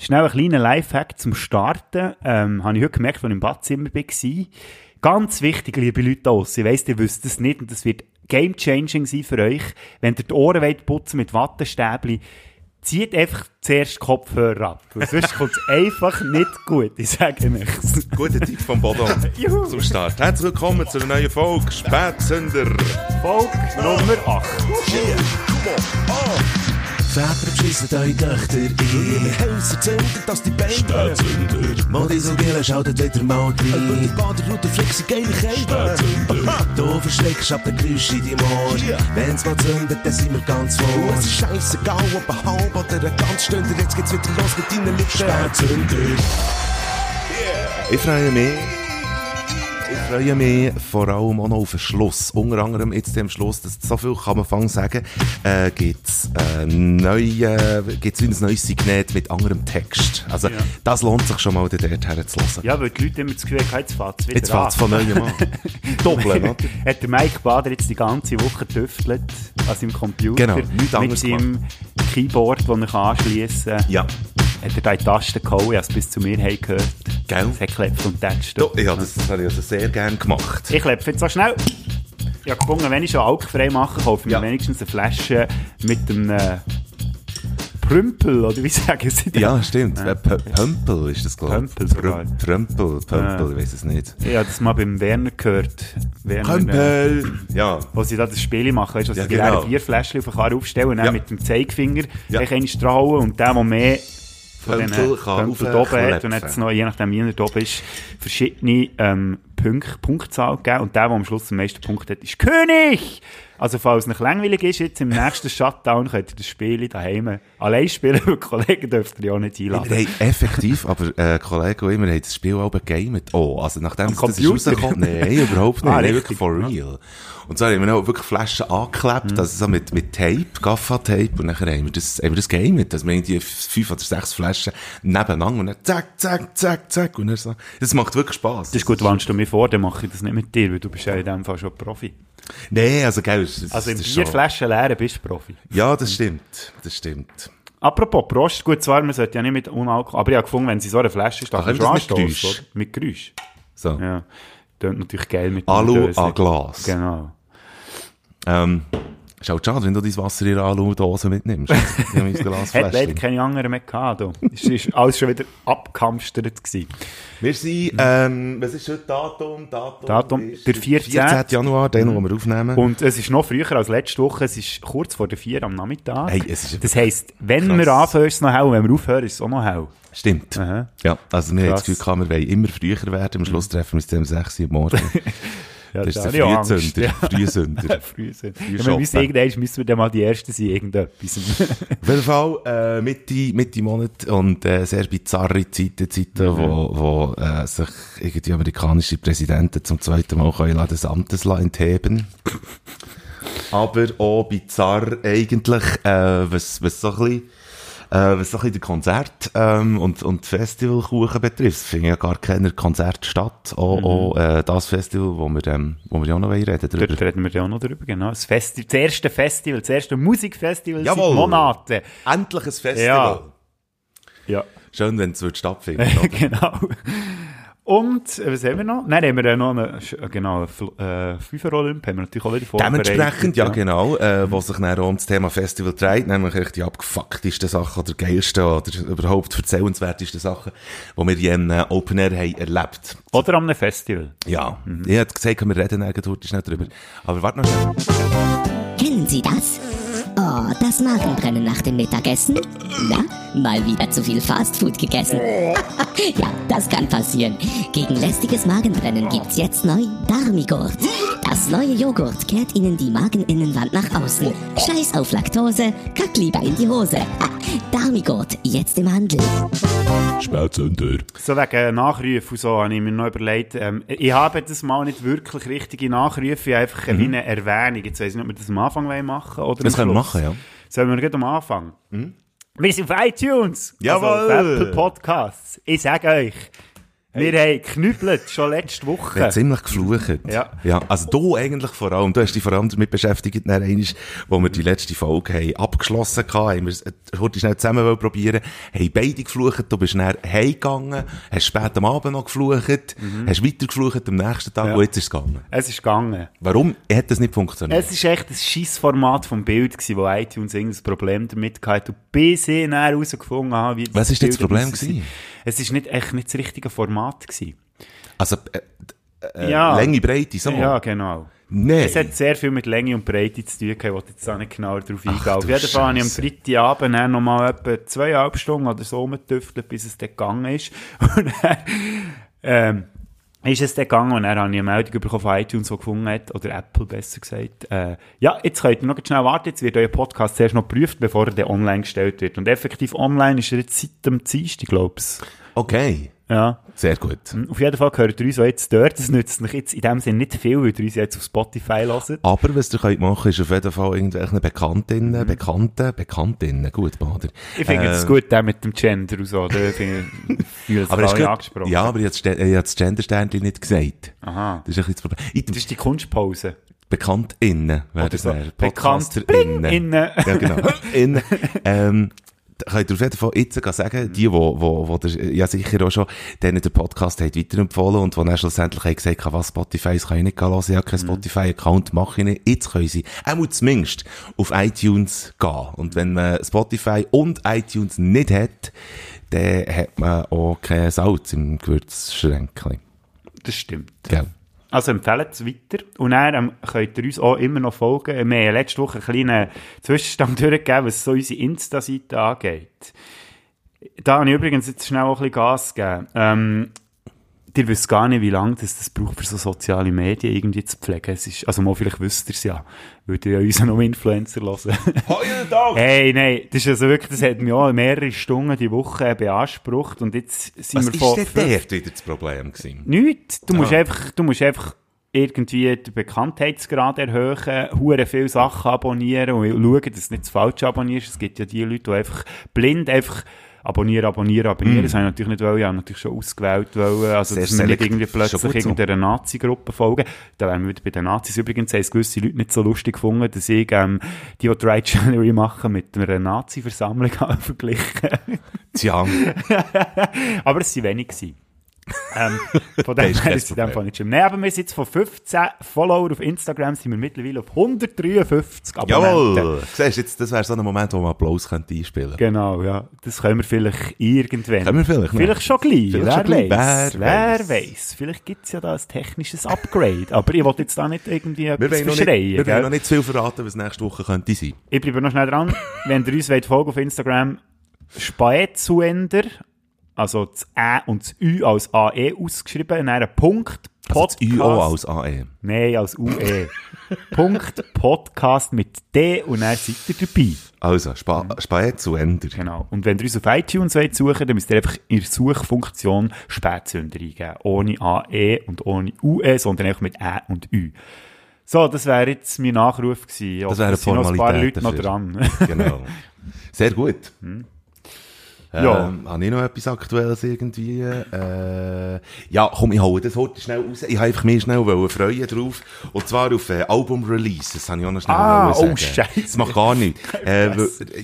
Schnell ein kleiner Lifehack zum Starten. Ähm, habe ich heute gemerkt, als ich im Badzimmer war. Ganz wichtig, liebe Leute aus. Ich weiss, ihr wisst es nicht und das wird game-changing sein für euch. Wenn ihr die Ohren wollt putzen mit Wattestäbli, zieht einfach zuerst Kopfhörer ab. Weil sonst kommt es einfach nicht gut. Ich sage nichts. Guter Tipp vom Bodo zum Start. Herzlich willkommen zu einer neuen Folge Spätsünder. Folge Nummer 8. Väter beschissen eure Töchter ein. Häuser zünden, dass die Beine Spätzünder. Modisogele schaltet wieder mal rein. Über die Baderroute flexi geile Kälte. Du verschreckst ab der Geräusche in deinem Ohr. Wenn's mal zündet, dann sind wir ganz vor. Es ist scheissegal, ob ein halb oder ein ganz Stünder. Jetzt geht's wieder los mit deinen Lippen. Spätzünder. Ich freue mich. Ich freue mich vor allem auch noch auf den Schluss. Unter anderem jetzt am Schluss, dass so viel kann man fangen sagen, äh, äh, neue, gibt's wie ein neues Signet mit anderem Text. Also, Ja. das lohnt sich schon mal dort herzulassen. Ja, weil die Leute immer das Gefühl haben, jetzt fährt es wieder Jetzt fängt's von neuem an. Doppeln, oder? Hat der Mike Bader jetzt die ganze Woche getüftelt an seinem Computer. Genau, nichts Mit seinem Keyboard, das er anschliessen kann. Ja. Hat er da in die Tasten gehauen, ich habe es bis zu mir gehört. Gell? Es hat geklebt und tätscht. Ja, das, das habe ich also sehr gerne gemacht. Ich klepfe jetzt so schnell. Ich habe gefunden, wenn ich schon alkoholfrei mache, kaufe ich Ja. mir wenigstens eine Flasche mit einem äh, Prümpel, oder wie sagen sie das? Ja, stimmt. Äh, P- Pömpel ist das, glaube ich. Pömpel Prümpel, Pömpel, Ja. ich weiß es nicht. Ich habe das mal beim Werner gehört. Werner, äh, Pömpel! Ja. wo sie da das Spiel machen, weißt du, Ja, sie genau. vier Fläschchen auf den Karren aufstellen und dann Ja. mit dem Zeigefinger Ja. ja. einen strahlen und der, der mehr von Pömpel kann da oben hat und jetzt noch, je nachdem, wie er da ist, verschiedene ähm, Punkte, Punktzahl gegeben und der, der am Schluss den meisten Punkt hat, ist König! Also falls es nicht langweilig ist, jetzt im nächsten Shutdown könnt ihr das Spiel daheim allein spielen, weil Kollegen dürft ihr ja auch nicht Wir einladen. haben effektiv, aber äh, Kollege und ich, wir haben das Spiel auch gegamet. Oh, also nachdem Am es das ist Computer? rausgekommen Nein, überhaupt nicht. Ah, Nein, wirklich for real. Und so haben wir noch wirklich Flaschen angeklebt, also so mit, mit Tape, Gaffa-Tape, und nachher haben wir das, haben wir das gegamet. Also wir haben die fünf oder sechs Flaschen nebeneinander und dann zack, zack, zack, zack, und dann so. Das macht wirklich Spass. Das ist gut, warnst du mir vor, dann mache ich das nicht mit dir, weil du bist ja in dem Fall schon Profi. Nee, also gell, das, Also ist vier Flaschen leeren bist du Profi. Ja, das stimmt. Das stimmt. Apropos Prost, gut, zwar, man sollte ja nicht mit Unalkohol, aber ich habe gefunden, wenn sie so eine Flasche ist, dann kannst du anstoßen? Mit Geräusch. So. Ja. Tönt natürlich geil mit Alu an Glas. Genau. Ähm, ist halt schade, wenn du dein Wasser in einer Alu-Dose mitnimmst. Ich Hat leider keine anderen mehr gehabt. Es ist alles schon wieder abgehamstert gewesen. Wir sind, ähm, was ist heute Datum? Datum, Datum, der 14. 14. Januar, den, wo wir aufnehmen. Und es ist noch früher als letzte Woche, es ist kurz vor der 4 am Nachmittag. Hey, es ist das heisst, wenn krass. wir anfangen, ist es noch hell, und wenn wir aufhören, ist es auch noch hell. Stimmt. Aha. Ja, also wir haben das Krass. Gefühl wir wollen immer früher werden. Am Schluss treffen wir uns um 6 Uhr morgens. Ja, Das ist da der ich Angst, Frühsünder. ja. Frühsünder. Frühsünder. Früh Ja, wir müssen shoppen. irgendwann müssen wir dann mal die Ersten sein, irgendetwas. Auf jeden Fall, äh, Mitte, Mitte Monat und äh, sehr bizarre Zeiten, Zeiten, Mhm. wo, wo äh, sich irgendwie amerikanische Präsidenten zum zweiten Mal können des Amtes entheben. Aber auch bizarr eigentlich, äh, was, was so ein bisschen, äh, was so ein bisschen Konzert ähm, und, und Festivalkuchen betrifft, Es finden ja gar keine Konzerte statt. Auch, auch äh, das Festival, wo wir, ähm, wo wir ja auch noch reden drüber. Dort reden wir ja auch noch drüber, genau. Das, Festi das erste Festival, das erste Musikfestival Jawohl. seit Monaten. Endlich ein Festival. Ja. Ja, Schön, wenn es oder? genau. Und, äh, was haben wir noch? Nein, haben wir ja noch eine, äh, genau, eine Fl- äh, Fünfer-Olymp, haben wir natürlich auch wieder vorbereitet. Dementsprechend, ja, genau, äh, wo sich dann auch um das Thema Festival dreht, nämlich echt die abgefucktesten Sachen oder geilsten oder überhaupt erzählenswertesten Sachen, die wir hier im äh, Open Air haben erlebt. Oder am Festival. Ja, ich hätte gesagt, wir reden eigentlich schnell drüber. Aber warte noch schnell. Kennen Sie das? Oh, das Magenbrennen nach dem Mittagessen? Na, mal wieder zu viel Fastfood gegessen. ja, das kann passieren. Gegen lästiges Magenbrennen gibt's jetzt neu Darmigurt. Das neue Joghurt kehrt Ihnen die Mageninnenwand nach außen. Scheiß auf Laktose, kack lieber in die Hose. Darmigurt, jetzt im Handel. Spätzünder. So wegen Nachrufen und so habe ich mir noch überlegt, ähm, ich habe das mal nicht wirklich richtige Nachrufe, einfach wie eine Erwähnung. Jetzt weiss ich nicht, ob wir das am Anfang wollen machen oder Das am. Machen, ja. Sollen wir gleich am Anfang? Wir sind auf iTunes. Jawohl. Also auf Apple Podcasts. Ich sage euch, Wir haben geknüppelt, schon letzte Wir Woche. haben ziemlich geflucht. Ja. ja. Also du eigentlich vor allem, du hast dich vor allem damit beschäftigt, dann einmal, wo wir die letzte Folge haben abgeschlossen hatten, haben wir es äh, heute schnell zusammen probieren, haben beide geflucht, du bist dann heimgegangen, hast spät am Abend noch geflucht, hast weiter geflucht am nächsten Tag Mhm. Ja. und jetzt ist es gegangen. Es ist gegangen. Warum hat das nicht funktioniert? Es war echt ein Scheissformat vom Bild, gewesen, wo iTunes irgendein Problem damit hatte. Und bis ich dann herausgefunden habe, wie Was ist denn das Problem gewesen? Es war nicht, echt nicht das richtige Format. Gewesen. Also, äh, äh, Ja. Länge, Breite, so. Ja, genau. Nein. Es hat sehr viel mit Länge und Breite zu tun ich jetzt auch nicht genauer darauf eingehen. Auf jeden Fall habe ich am. Freitagabend dann noch mal etwa zweieinhalb Stunden oder so rumgetüftelt, bis es dann gegangen ist. Und dann, ähm, ist es dann gegangen und dann habe ich eine Meldung bekommen von iTunes, die gefunden hat, oder Apple besser gesagt, äh, ja, jetzt könnt ihr noch schnell warten, jetzt wird euer Podcast zuerst noch geprüft, bevor er dann online gestellt wird. Und effektiv online ist er jetzt seit dem Dienstag, glaube ich. Okay. Ja. Sehr gut. Auf jeden Fall gehört ihr uns auch jetzt dort. Das nützt euch jetzt in dem Sinne nicht viel, weil ihr uns jetzt auf Spotify hört. Aber was ihr könnt machen, ist auf jeden Fall irgendwelchen Bekanntinnen, Bekannten, Bekanntinnen, gut, Bader. Mhm. Ich finde es Äh, gut, der mit dem Gender und so. Da finde ich, ich Aber du angesprochen. ja, aber ich habe das ich Gender-Sternchen nicht gesagt. Aha. Das ist ein bisschen das Problem. Ich, Das ist die Kunstpause. BekanntInnen wäre das so. dann. Bekannt, bling, innen. Ja, genau. Innen. ähm, könnt ihr auf jeden Fall jetzt sagen, die, wo, wo, wo der, ja sicher auch schon denen den Podcast haben weiterempfohlen und die dann schlussendlich haben gesagt, was Spotify, das kann ich nicht hören, ich habe keinen Spotify-Account, mache ich nicht. Jetzt können sie, auch mal zumindest, auf iTunes gehen. Und wenn man Spotify und iTunes nicht hat, dann hat man auch kein Salz im Gewürzschränkchen. Das stimmt. Gell? Also empfehlt es weiter. Und dann ähm, könnt ihr uns auch immer noch folgen. Wir haben letzte Woche einen kleinen Zwischenstand durchgegeben, was so unsere Insta-Seite angeht. Da habe ich übrigens jetzt schnell auch ein bisschen Gas gegeben. Ähm, ihr wisst gar nicht, wie lange das, das braucht für so soziale Medien irgendwie zu pflegen. Es ist, also mal vielleicht wisst ihr es ja, weil ihr ja uns noch Influencer hören. Hey, nein, das ist also wirklich, das hat mich auch mehrere Stunden die Woche beansprucht und jetzt sind Was wir ist von denn fünf- dort wieder das Problem gewesen? Nichts. Du musst einfach, du musst einfach irgendwie den Bekanntheitsgrad erhöhen, hure viele Sachen abonnieren und schauen, dass du nicht das Falsche abonnierst. Es gibt ja die Leute, die einfach blind einfach abonnieren, abonnieren, abonnieren. Das habe ich natürlich nicht wollen. Ich habe natürlich schon ausgewählt wollen. Also, Mm. Sehr dass wir nicht irgendwie plötzlich gut so. irgendeiner Nazi-Gruppe folgen. Da wären wir wieder bei den Nazis. Übrigens haben es gewisse Leute nicht so lustig gefunden, dass ich, ähm, die, die Dry January machen, mit einer Nazi-Versammlung verglichen. Tja, Aber es waren wenig. Gewesen. Ähm, von dem her ist es in dem. Fall nicht schlimm. Nein, aber wir sind jetzt von 15 Follower auf Instagram, sind wir mittlerweile auf 153 Abonnenten. jawohl. Siehst jetzt, das wäre so ein Moment, wo man Applaus könnte einspielen könnte. Genau, ja. Das können wir vielleicht irgendwann. Können wir vielleicht noch? Vielleicht schon gleich. Vielleicht wer schon gleich. weiß. Wer Wer weiss. weiß. Vielleicht gibt es ja da ein technisches Upgrade. aber ich wollte jetzt da nicht irgendwie Wir etwas noch nicht, verschreien. wir wollen noch nicht zu viel verraten, was nächste Woche könnte sein. Ich bleibe noch schnell dran. Wenn ihr uns folgen auf Instagram, Spaezuender, also das Ä und das Ü als AE ausgeschrieben, dann ein Punkt, Also das Podcast. UO als AE. Nein, als UE. Punkt, Podcast mit D und dann seid ihr dabei. Also, Spa Spät zu Ende. Genau. Und wenn ihr uns auf iTunes wollt suchen dann müsst ihr einfach in der Suchfunktion Spätzünder eingeben. Ohne AE und ohne UE, sondern einfach mit Ä und Ü. So, das wäre jetzt mein Nachruf gewesen. Das wäre eine Es sind noch ein paar Formalität Leute noch dafür. dran. Genau. Sehr gut. Ja. Ähm, habe ich noch etwas Aktuelles irgendwie? Äh, ja, komm, ich hole das heute schnell raus. Ich einfach mich schnell wollen freuen drauf. Und zwar auf äh, Album-Release. Das habe ich auch noch schnell Ah, oh, sagen. Scheisse. Das macht gar nichts. äh,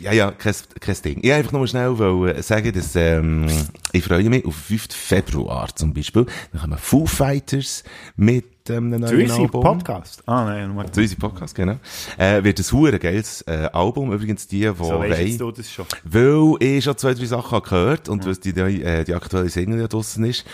ja, ja, kein, kein Ding. Ich einfach nur schnell wollen sagen, dass, ähm, ich freue mich auf 5. Februar zum Beispiel. Dann kommen Foo Fighters mit ähm, einem Zu neuen Album. Podcast. Ah, nein, nur Zu unserem Podcast, genau. Äh, wird ein hure geiles äh, Album. Übrigens die, die so wollen- du das schon. weil ich schon zwei, drei Sachen habe gehört und was die, die, äh, die aktuelle Single ja draussen ist.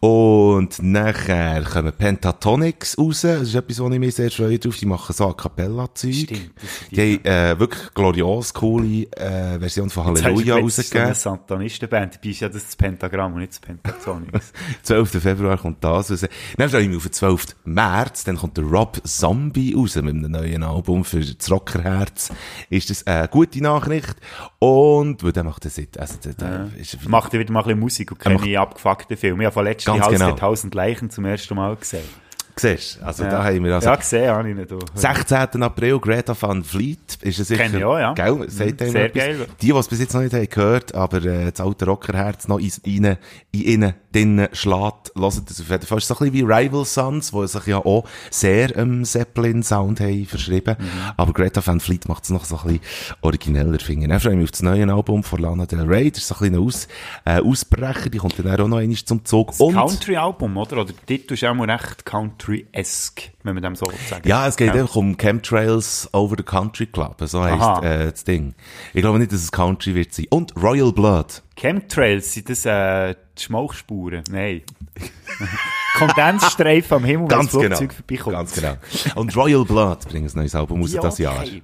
Und nachher kommen Pentatonics raus. Das ist etwas, wo ich mich sehr freue drauf. Die machen so A Cappella-Zeug. Die. Die haben äh, wirklich glorios coole äh, Version von Halleluja Das ist eine rausgegeben. Satanistenband. Dabei ist ja das das Pentagramm und nicht das Pentatonix. 12. Februar kommt das raus. Dann freue ich mich auf den 12. März. Dann kommt der Rob Zombie raus mit einem neuen Album für das Rockerherz. Ist das eine gute Nachricht? Und, weil der macht das nicht, also, der, der ist, Macht wieder mal ein bisschen Musik und Er keine abgefuckten Filme. Ich habe Ganz Haus genau. der 1000 Leichen zum ersten Mal gesehen. Siehst du? Also da haben wir also... Ja, gesehen habe ich nicht. du. 16. April, Greta Van Fleet, ist es sicher... Kenn ich auch, ja. Gell? Sagt Mhm, sehr etwas. geil. Die, die es bis jetzt noch nicht haben gehört, aber äh, das alte Rockerherz noch in, in, in ihnen drinnen schlägt, hören das auf jeden Fall. Es ist so ein bisschen wie Rival Sons, die sich ja auch sehr ähm, Zeppelin-Sound haben verschrieben. Mhm. Aber Greta Van Fleet macht es noch so ein bisschen origineller, finde ich. Dann freue ich mich auf das neue Album von Lana Del Rey. Das ist so ein bisschen ein Aus, äh, Ausbrecher, die kommt dann auch noch einmal zum Zug. Und, Country-Album, oder? Oder der Titel ist auch mal recht Country-esque, wenn man dem so sagen Ja, es geht Ja. einfach um Chemtrails over the Country Club. So heisst äh, das Ding. Ich glaube nicht, dass es Country wird sein. Und Royal Blood. Chemtrails, sind das äh, die Schmauchspuren? Nein. Kondensstreifen am Himmel, wenn das Ganz genau. Flugzeug vorbeikommt. Ganz genau. Und Royal Blood bringt ein neues Album raus Ja, das Jahr. okay.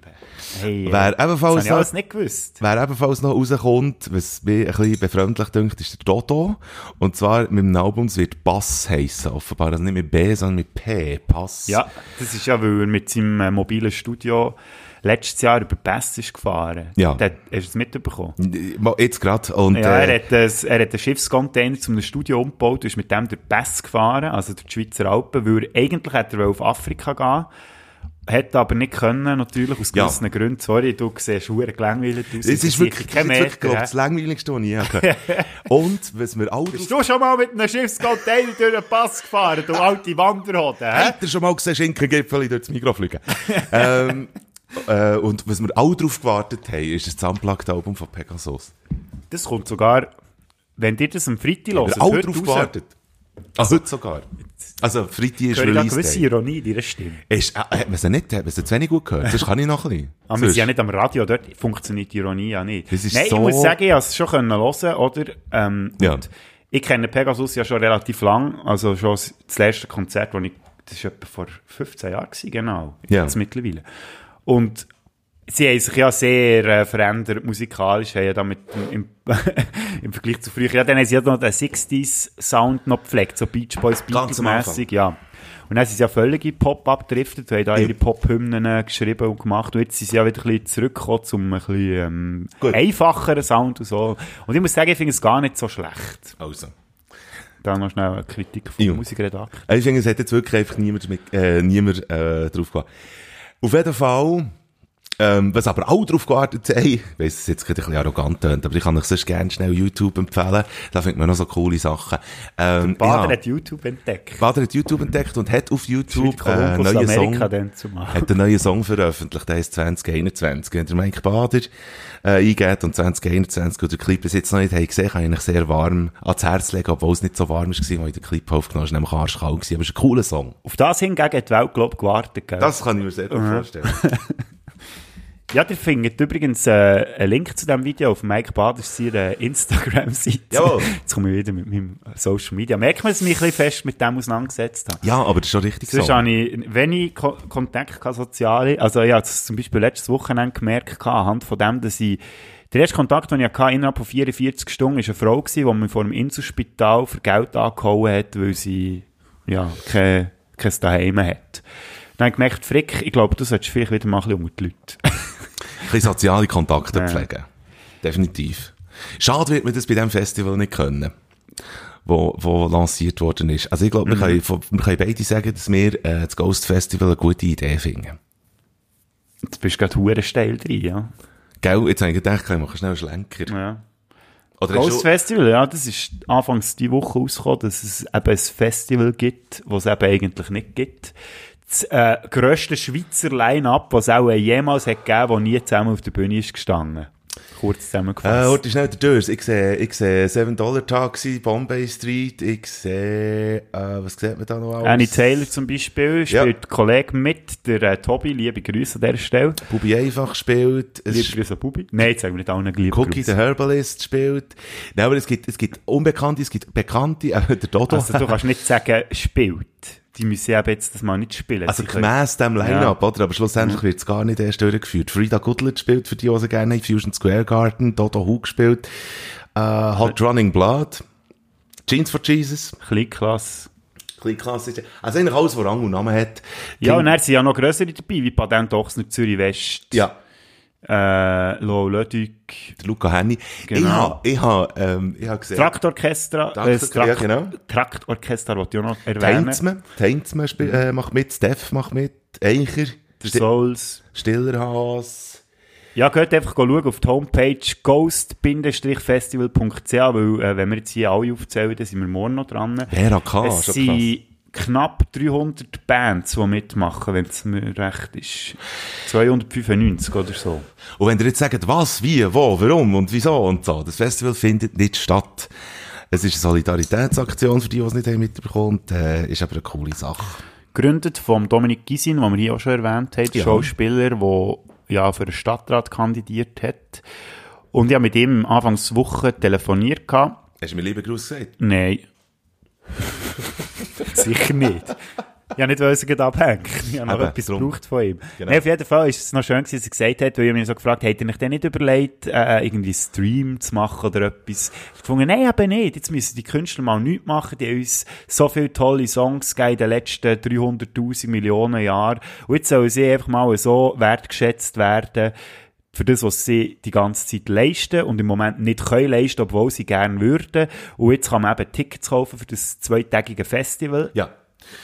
Hey, äh, Wer das ebenfalls alles noch, nicht gewusst. wer ebenfalls noch rauskommt, was mich ein bisschen befremdlich dünkt, ist der Dodo. Und zwar mit dem Album, es wird Bass heissen, offenbar. Also nicht mit B, sondern mit P. Pass. Ja, das ist ja, weil er mit seinem äh, mobilen Studio letztes Jahr über Pass ist gefahren. Ja. Der, hast du es mitbekommen? Jetzt gerade. Und, Ja, äh, er hat, ein, er hat einen Schiffscontainer zum Studio umgebaut und ist mit dem durch Pass gefahren, also durch die Schweizer Alpen, weil er, eigentlich hätte er auf Afrika gehen Hätte aber nicht können, natürlich, aus Ja. gewissen Gründen. Sorry, du siehst verdammt gelangweilt aus. es ist wirklich, das kein ist wirklich ich, Meter. das Langweiligste, was ich habe. Und, was wir auch Bist du schon mal mit einem Schiffscontainer durch den Pass gefahren, du alte Wanderhoden, hä? Habt ihr schon mal gesehen, Schinkengipfel durch das Mikro fliegen? ähm, äh, und was wir alle drauf gewartet haben, ist das Unplugged-Album von Pegasus. Das kommt sogar, wenn dir das am Freitag Wir hört, haben alle drauf gewartet. Ah, heute sogar. Also, Freitag ist Release gewisse Day. Ironie in deiner Stimme. Ist, äh, hat man sie nicht, hat man sie zu wenig gut gehört? Das kann ich noch ein bisschen. Aber wir sind ja nicht am Radio, dort funktioniert die Ironie ja nicht. Das ist Nein, so- ich muss sagen, ich habe es schon können hören, oder? Ähm, Ja. ich kenne Pegasus ja schon relativ lang, also schon das letzte Konzert, das ich, das war etwa vor 15 Jahren, genau. Ja. Jetzt mittlerweile. Und sie haben sich ja sehr äh, verändert musikalisch, haben ja damit im, im Vergleich zu früher, ja, dann haben sie ja noch den 60s-Sound noch gepflegt, so Beach Boys, Beatles-mässig, ja. Und dann sind sie ja völlig Pop abgedriftet, haben da ihre Pop-Hymnen äh, geschrieben und gemacht. Und jetzt sind sie ja wieder ein bisschen zurückgekommen zum ein bisschen ähm, Gut. einfacheren Sound und so. Und ich muss sagen, ich finde es gar nicht so schlecht. Also. Da noch schnell eine Kritik vom. Musikredakteur. Ich finde, es hat jetzt wirklich einfach niemand, mit, äh, niemand äh, drauf gewartet. Auf jeden Fall, ähm, was aber auch drauf gewartet haben, ich weiss, es jetzt gerade ein bisschen arrogant tönt, aber ich kann euch sonst gerne schnell YouTube empfehlen. Da findet man noch so coole Sachen. Ähm, Bader ja, hat YouTube entdeckt. Bader hat YouTube entdeckt und hat auf YouTube äh, einen neuen Amerika Song, dann zu machen. hat einen neuen Song veröffentlicht, der heisst 2021. Wenn der Mike Bader äh, eingeht und 2021 und der Clip bis jetzt noch nicht haben gesehen, kann ich eigentlich sehr warm ans Herz legen, obwohl es nicht so warm war, als ich den Clip aufgenommen habe. Nämlich arschkalt, gewesen, aber es ist ein cooler Song. Auf das hingegen hat die Welt, glaube ich, gewartet. Gell? Das kann ich mir sehr gut vorstellen. Ja, ihr findet übrigens äh, einen Link zu diesem Video auf Mike Baders seiner Instagram-Seite. Jawohl. Jetzt komme ich wieder mit meinem Social Media. Merkt man, dass ich mich ein bisschen fest mit dem auseinandergesetzt habe. Ja, aber das ist schon richtig Sonst so. habe ich wenig Ko Kontakt gehabt, soziale. Also ich habe es zum Beispiel letztes Wochenende gemerkt, anhand von dem, dass ich der erste Kontakt, den ich hatte, innerhalb von 44 Stunden, war eine Frau, die mich vor dem Inselspital für Geld angehauen hat, weil sie ja, kein, kein Daheim hat. Dann habe ich gemerkt, Frick, ich glaube, du solltest vielleicht wieder mal ein bisschen unter die Leute. Ein bisschen soziale Kontakte pflegen. Definitiv. Schade wird man das bei diesem Festival nicht können. Wo, wo lanciert worden ist. Also ich glaube, wir, Mhm. können, von- wir können beide sagen, dass wir äh, das Ghost Festival eine gute Idee finden. Jetzt bist du gerade hure steil drin, ja. Gell, jetzt habe ich gedacht, ich mache schnell einen Schlenker. ja. Oder Ghost Festival, ja, das ist anfangs die Woche rausgekommen, dass es eben ein Festival gibt, was es eben eigentlich nicht gibt. Das äh, grösste Schweizer Line-Up, was es auch jemals hat gegeben, das nie zusammen auf der Bühne ist gestanden. Kurz Äh, zusammengefasst. heute schnell der Dörs. Ich sehe, ich sehe Seven Dollar Taxi, Bombay Street, ich sehe, äh, was sieht man da noch alles? Annie Taylor zum Beispiel spielt ja. Kollege mit, der äh, Tobi, liebe Grüße an dieser Stelle. Bubi einfach spielt. Liebe Grüße an Bubi. Nein, jetzt sagen wir nicht allen liebe Cookie the Grüße. Herbalist spielt. Nein, aber es gibt, es gibt Unbekannte, es gibt Bekannte, äh, der Dodo. Also du kannst nicht sagen, spielt. Die müssen eben jetzt das mal nicht spielen. Also Sie können- gemäss dem Line-Up, oder? Aber schlussendlich wird es gar nicht erst durchgeführt. Frida Goodlet spielt für die, die sie gerne haben. Fusion Square Garden, Dodo Hug spielt, äh, Hot Running Blood, Jeans for Jesus, Kleinklasse. klein klassisch. Also eigentlich alles, was Rang und Namen hat. Ja, und dann sind ja noch grössere dabei, wie Patent Ochsner Zürich West. ja. Äh, Lo Der Luca Henny. Genau. Ich habe, ich habe, ähm, ich habe gesehen. Traktorchestra, Traktor- äh, Trakt ja, genau. Traktorchester wollte ich auch noch erwähnen. Teinsme, Teinsme spiel- äh, macht mit, Steff macht mit, Eicher, Der Sti- Souls. Stillerhaas. Ja, geht einfach schauen auf die Homepage ghost-festival.ch, weil, äh, wenn wir jetzt hier alle aufzählen, dann sind wir morgen noch dran. Vera K, es sind knapp 300 Bands, die mitmachen, wenn es mir recht ist. 295 oder so. Und wenn ihr jetzt sagt, was, wie, wo, warum und wieso und so, das Festival findet nicht statt. Es ist eine Solidaritätsaktion für die, die es nicht haben mitbekommen, äh, ist aber eine coole Sache. Gegründet vom Dominik Gisin, den wir hier auch schon erwähnt haben, der Ja. Schauspieler, der ja für den Stadtrat kandidiert hat. Und ich habe mit ihm anfangs Woche telefoniert. Gehabt. Hast du mir lieber Gruß gesagt? Nein. Sicher nicht. Ich habe nicht wollen, abhängen. Ich habe noch Eben, etwas drum. gebraucht von ihm. Genau. Nein, auf jeden Fall ist es noch schön, dass er gesagt hat, weil ich mir so gefragt habe, hätte er euch denn nicht überlegt, äh, irgendwie Stream zu machen oder etwas? Ich gefunden, nein, eben nicht. Jetzt müssen die Künstler mal nichts machen. Die haben uns so viele tolle Songs gegeben in den letzten 300'000 Millionen Jahren. Und jetzt sollen sie einfach mal so wertgeschätzt werden, für das, was sie die ganze Zeit leisten und im Moment nicht können leisten, obwohl sie gerne würden. Und jetzt kann man eben Tickets kaufen für das zweitägige Festival. Ja.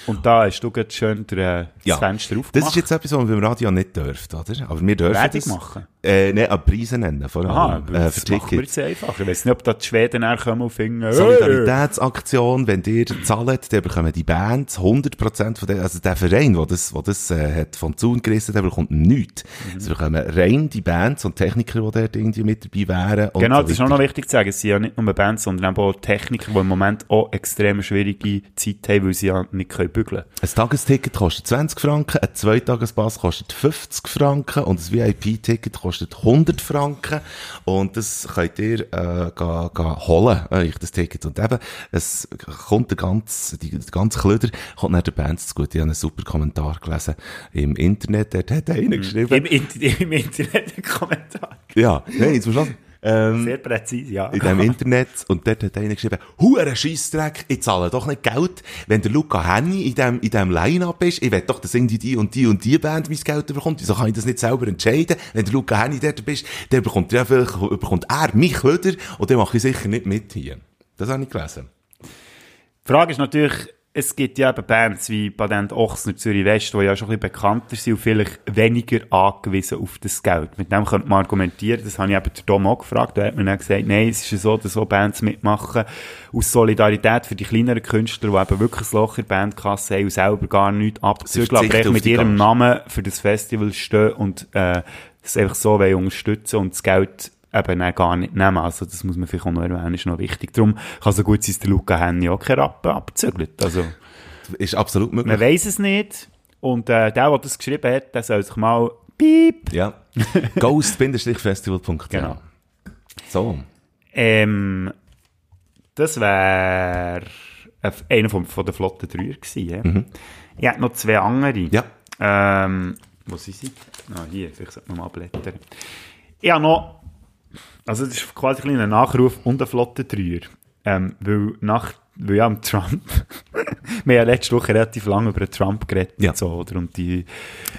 Und da hast du gerade schön der, äh, das Ja. Fenster aufgemacht. Das ist jetzt etwas, was man beim Radio nicht dürft, oder? Aber wir dürfen Werbung das. machen? Äh, nein, aber Preise nennen, vor Aha, allem. das äh, für machen wir Tickets. jetzt einfach. Ich weiß nicht, ob da die Schweden nachher kommen und finden, Solidaritätsaktion, wenn ihr zahlt, dann bekommen die Bands 100% von der, also der Verein, der das, der das äh, hat von Zaun gerissen, der bekommt nichts. Mhm. Sie bekommen rein die Bands und Techniker, die dort irgendwie mit dabei wären. Genau, so das ist auch noch wichtig zu sagen. Es sind ja nicht nur Bands, sondern auch Techniker, die im Moment auch extrem schwierige Zeit haben, weil sie ja nicht können bügeln Ein Tagesticket kostet 20 Franken, ein Zweitagespass kostet 50 Franken und ein VIP-Ticket kostet 100 Franken. Und das könnt ihr äh, ga, ga holen, euch das Ticket. Und eben, es kommt der ganze, die, der ganze Klöder kommt nach der Band zu gut. Ich habe einen super Kommentar gelesen im Internet, dort hat einer geschrieben. Im, Inter Im Internet im Kommentar. Ja, nein, jetzt muss ich ähm, Sehr präzise, ja. in dem Internet und dort hat einer geschrieben, hure Scheissdreck, ich zahle doch nicht Geld, wenn der Luca Henny in dem, in dem Line-Up ist, ich will doch, dass irgendwie die und die und die Band mein Geld bekommt, wieso kann ich das nicht selber entscheiden? Wenn der Luca Henny dort bist, dann bekommt er, vielleicht, bekommt er mich wieder und dann mache ich sicher nicht mit hier. Das habe ich gelesen. Die Frage ist natürlich, es gibt ja eben Bands wie Patent Ochsner, Zürich West, die ja schon ein bisschen bekannter sind und vielleicht weniger angewiesen auf das Geld. Mit dem könnte man argumentieren, das habe ich eben der Dom auch gefragt, da hat man dann gesagt, nein, es ist ja so, dass so Bands mitmachen, aus Solidarität für die kleineren Künstler, die eben wirklich ein Loch in der Bandkasse haben und selber gar nichts abzügeln, mit ihrem. Namen für das Festival stehen und äh, das einfach so unterstützen und das Geld eben gar nicht nehmen. Also das muss man vielleicht auch noch erwähnen, ist noch wichtig. Darum kann so gut sein, dass der Luca Henny auch keine Rappen abzügelt. Also Ist absolut möglich. man weiß es nicht. Und äh, der, der das geschrieben hat, der soll sich mal piep. Ja. Ghost-festival.ch Genau. So. Ähm, das wäre einer von, von der Flotte Dreier gewesen. Ja? Ich hätte noch zwei andere. Ja. Ähm, wo sind sie? Ah, hier, vielleicht sollte man mal blättern. Ich habe noch, also das ist quasi ein Nachruf und ein Flottendreier. Ähm, weil nach, weil ja Trump, wir haben ja letzte Woche relativ lange über Trump geredet Ja. und so, oder? Und die,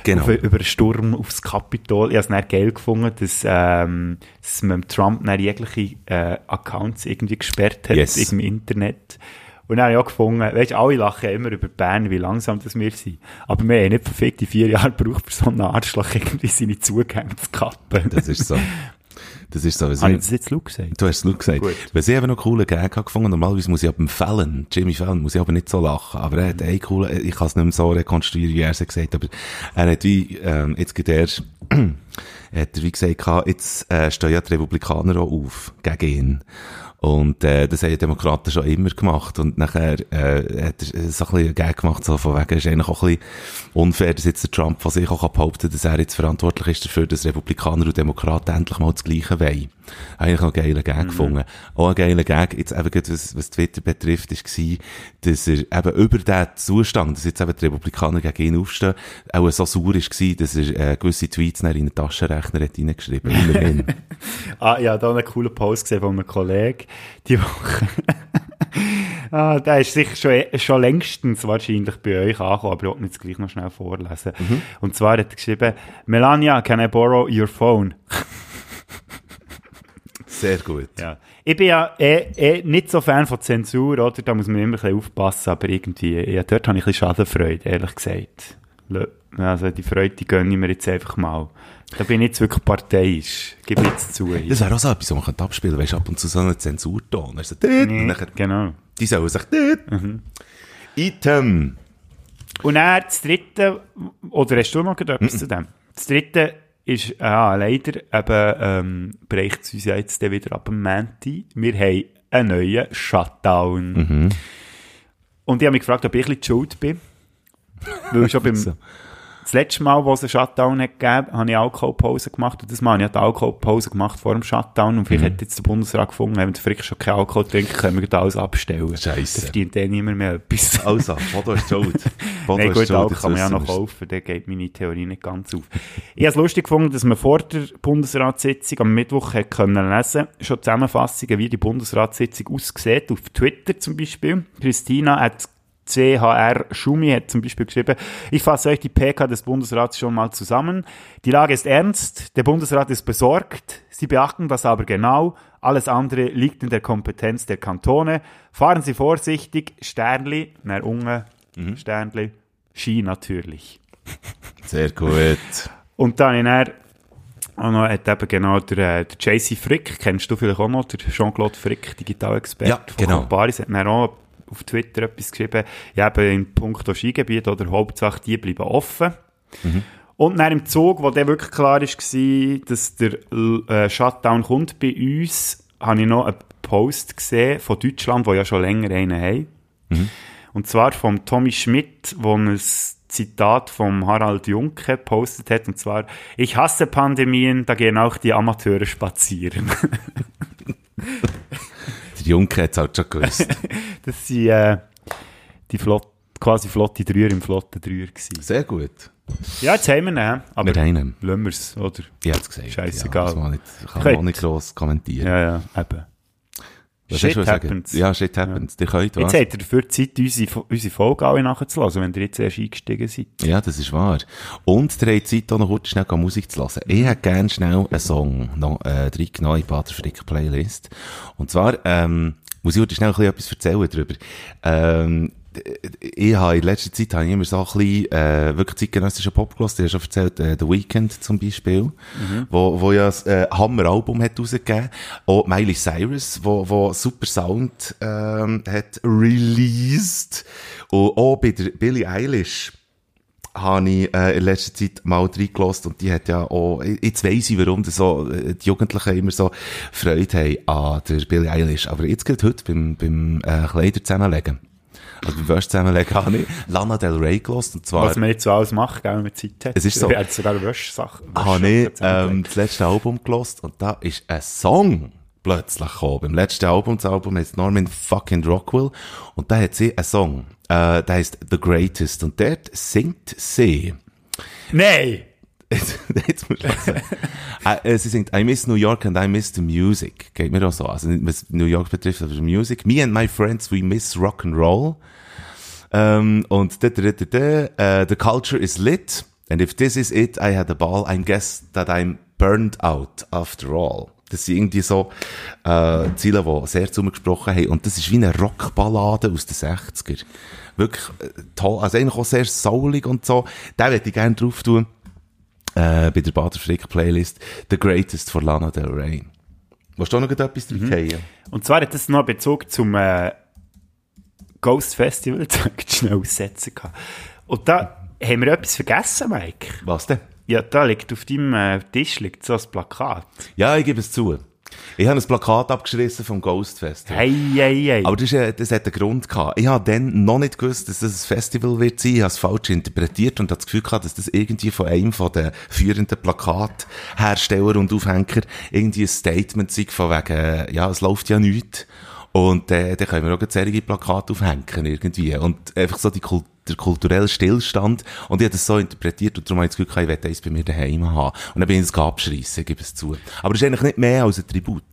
Genau. auf, über den Sturm aufs Kapitol. Ich habe es dann geil gefunden, dass, ähm, dass man Trump dann jegliche äh, Accounts irgendwie gesperrt hat Yes. im Internet. Und dann habe ich auch gefunden, weißt du, alle lachen immer über Bern, wie langsam das wir sind. Aber wir haben nicht verfickte vier Jahre gebraucht, für so einen Arschloch irgendwie seine Zugänge zu kappen. Das ist so. Das ist so. Habe ich das jetzt laut gesagt? Du hast es nur gesagt. Gut. Weil sie eben noch coole Gag gefunden. Normalerweise muss ich ab dem Fallon, Jimmy Fallon, muss ich aber nicht so lachen. Aber er hat einen coolen, ich kann es nicht mehr so rekonstruieren, wie er es gesagt hat, aber er hat wie, ähm, jetzt geht er, hat er wie gesagt, jetzt äh, stehen ja die Republikaner auch auf gegen ihn. Und äh, das haben die Demokraten schon immer gemacht. Und nachher äh, hat er so ein bisschen Gag gemacht, so von wegen, ist eigentlich auch ein bisschen unfair, dass jetzt der Trump von sich auch kann behaupten dass er jetzt verantwortlich ist dafür, dass Republikaner und Demokraten endlich mal das Gleiche wollen. Eigentlich noch einen geilen Gag gefunden. Auch ein geiler Gag, jetzt eben gerade, was, was Twitter betrifft, ist gewesen, dass er eben über den Zustand, dass jetzt eben die Republikaner gegen ihn aufstehen, auch so sauer ist gewesen, dass er äh, gewisse Tweets in den Taschenrechner hat reingeschrieben. Immerhin. Ah, ja, da einen coolen Post gesehen von einem Kollegen die Woche. Ah, der ist sicher schon, schon längstens wahrscheinlich bei euch angekommen, aber ich wollte jetzt gleich noch schnell vorlesen. Und zwar hat er geschrieben, Melania, can I borrow your phone? Sehr gut. Ja. Ich bin ja eh, eh nicht so Fan von Zensur, oder? Da muss man immer ein bisschen aufpassen, aber irgendwie, ja, dort habe ich ein bisschen Schadenfreude, ehrlich gesagt. Also die Freude, die gönne ich mir jetzt einfach mal. Da bin ich jetzt wirklich parteiisch. Gib jetzt zu. Das wäre auch so etwas, was man abspielen könnte. Ab und zu so einen Zensurton. Also, und nachher, Genau. die sollen sich dort. Item. Und dann das dritte, oder hast du noch etwas zu dem? Das dritte ist, ah, leider, eben, ähm, bricht es uns ja jetzt dann wieder ab dem Mänti. Wir haben einen neuen Shutdown. Und ich habe mich gefragt, ob ich ein bisschen die schuld bin. Weil schon beim, So. Das letzte Mal, wo es einen Shutdown hat gegeben, habe ich Alkoholpause gemacht. Und das Mal habe ich die Alkoholpause gemacht vor dem Shutdown. Und vielleicht Mhm. hat jetzt der Bundesrat gefunden, wenn wir Frick schon keinen Alkohol trinken, können wir das alles abstellen. Scheisse. Da verdient eh niemand mehr etwas. Also, Bodo ist schuld. Bodo Nein, ist gut, Alkohol das kann man ja noch kaufen, dann geht meine Theorie nicht ganz auf. ich habe es lustig gefunden, dass man vor der Bundesratssitzung am Mittwoch hat können lesen schon Zusammenfassungen, wie die Bundesratssitzung aussieht, auf Twitter zum Beispiel. Christina hat CHR Schumi hat zum Beispiel geschrieben, ich fasse euch die PK des Bundesrats schon mal zusammen. Die Lage ist ernst, der Bundesrat ist besorgt, Sie beachten das aber genau, alles andere liegt in der Kompetenz der Kantone. Fahren Sie vorsichtig, Sternli, na unge, Sternli, Ski natürlich. Sehr gut. Und dann in er auch noch hat eben genau der, äh, der JC Frick, kennst du vielleicht auch noch, der Jean-Claude Frick, Digitalexperte Ja, genau. Camparis, hat dann auch auf Twitter etwas geschrieben, ja eben in puncto Skigebiet oder Hauptsache die bleiben offen. Mhm. Und dann im Zug, wo dann wirklich klar war, dass der äh, Shutdown kommt bei uns, habe ich noch einen Post gesehen von Deutschland, wo ja schon länger einen haben. Mhm. Und zwar vom Tommy Schmidt, wo ein Zitat vom Harald Junke postet hat, und zwar, ich hasse Pandemien, da gehen auch die Amateure spazieren. Der Junge hat es halt schon gewusst. Das sind äh, die Flot quasi flotte Dreier im flotten Dreier gewesen. Sehr gut. Ja, jetzt haben wir ihn, aber Wir haben ihn. lassen wir es, oder? Ich hab's gesagt. Scheissegal. Ja, das man nicht, kann man auch nicht gross kommentieren. Ja, ja, eben. Was Shit happens. Ja, shit happens. Die könnt was? Jetzt habt ihr dafür Zeit, unsere, unsere Folge alle nachzulassen, wenn ihr jetzt erst eingestiegen seid. Ja, das ist wahr. Und ihr habt Zeit, auch noch kurz schnell Musik zu hören. Ich hätte gerne schnell einen Song noch äh, reingenommen in Pater Frick Playlist. Und zwar, ähm, muss ich heute schnell ein bisschen etwas erzählen darüber. Ähm, ich habe in letzter Zeit habe ich immer so ein bisschen, äh, wirklich zeitgenössischen Pop gehört. Ich habe schon erzählt, äh, The Weeknd zum Beispiel, wo, wo ja ein äh, Hammer-Album hat rausgegeben. Auch Miley Cyrus, wo, wo super Sound, ähm, hat released. Und auch bei der Billie Eilish habe ich äh, in letzter Zeit mal reingelassen und die hat ja auch, jetzt weiss ich, warum das so, äh, die Jugendlichen immer so Freude haben an der Billie Eilish. Aber jetzt geht heute beim, beim äh, Kleider zusammenlegen. Also beim Wäsche zusammenlegen habe ich Lana Del Rey gelassen und zwar Was man jetzt so alles macht, gell, wenn man Zeit hat. Es ist so. Wir werden sogar Wäschsache. habe ich ähm, das letzte Album gelost und da ist ein Song plötzlich gekommen. Beim letzten Album, das Album heißt Norman fucking Rockwell und da hat sie einen Song, äh, der heißt The Greatest und dort singt sie Nein! Jetzt, jetzt muss ich sagen. äh, sie singt I miss New York and I miss the music. Geht mir auch so. Also nicht was New York betrifft, aber Music. Me and my friends, we miss rock and roll. Ähm, und da, da, da, da, äh, the culture is lit. And if this is it, I had a ball. I guess that I'm burned out after all. Das sind irgendwie so äh, Ziele, die sehr zu mir gesprochen haben. Und das ist wie eine Rockballade aus den 60er. Wirklich äh, toll. Also eigentlich auch sehr soulig und so. Da würde ich gerne drauf tun äh, bei der Bader Frick Playlist The Greatest von Lana Del Rey. Willst du auch noch etwas mhm. Und zwar hat das noch einen Bezug zum äh, Ghost Festival, habe ich schnell aussetzen gehabt. Und da haben wir etwas vergessen, Mike. Was denn? Ja, da liegt auf deinem äh, Tisch liegt so ein Plakat. Ja, ich gebe es zu. Ich habe ein Plakat abgeschrissen vom Ghost Festival. Hey, hey, hey. Aber das, ist, äh, das hat einen Grund gehabt. Ich habe dann noch nicht gewusst, dass das ein Festival wird sein. Ich habe es falsch interpretiert und habe das Gefühl gehabt, dass das irgendwie von einem von den führenden Plakathersteller und Aufhänger irgendwie ein Statement sei von wegen, ja, es läuft ja nichts. Und äh, dann können wir auch eine solche Plakate aufhängen irgendwie. Und einfach so die Kult der kulturelle Stillstand. Und ich habe das so interpretiert und darum habe ich das Gefühl, ich werde eins bei mir daheim haben. Und dann bin ich es abschreissen, ich gebe es zu. Aber es ist eigentlich nicht mehr als ein Tribut.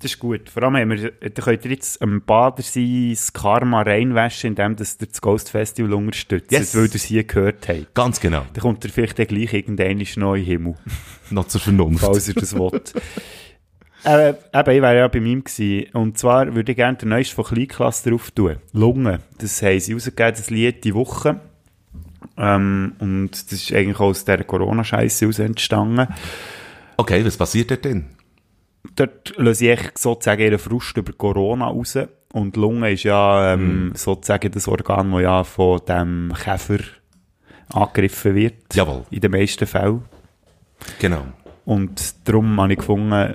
Das ist gut. Vor allem haben wir, da könnt ihr jetzt am Bader sein, das Karma reinwaschen, indem dass ihr das Ghost Festival unterstützt, Yes. weil ihr es hier gehört habt. Ganz genau. Dann kommt ihr vielleicht dann gleich irgendein neuen Himmel, Noch zur Vernunft. falls ihr das wollt. äh, eben, ich wäre ja bei ihm gewesen. Und zwar würde ich gerne den neuesten von Kleinklasse drauf tun. Lungen. Das haben sie rausgegeben, das Lied die Woche. Ähm, und das ist eigentlich aus dieser Corona-Scheiße aus entstanden. Okay, was passiert dort denn? dort löse ich sozusagen ihren Frust über Corona raus. Und Lunge ist ja ähm, sozusagen das Organ, das ja von dem Käfer angegriffen wird. Jawohl. In den meisten Fällen. Genau. Und darum habe ich gefunden,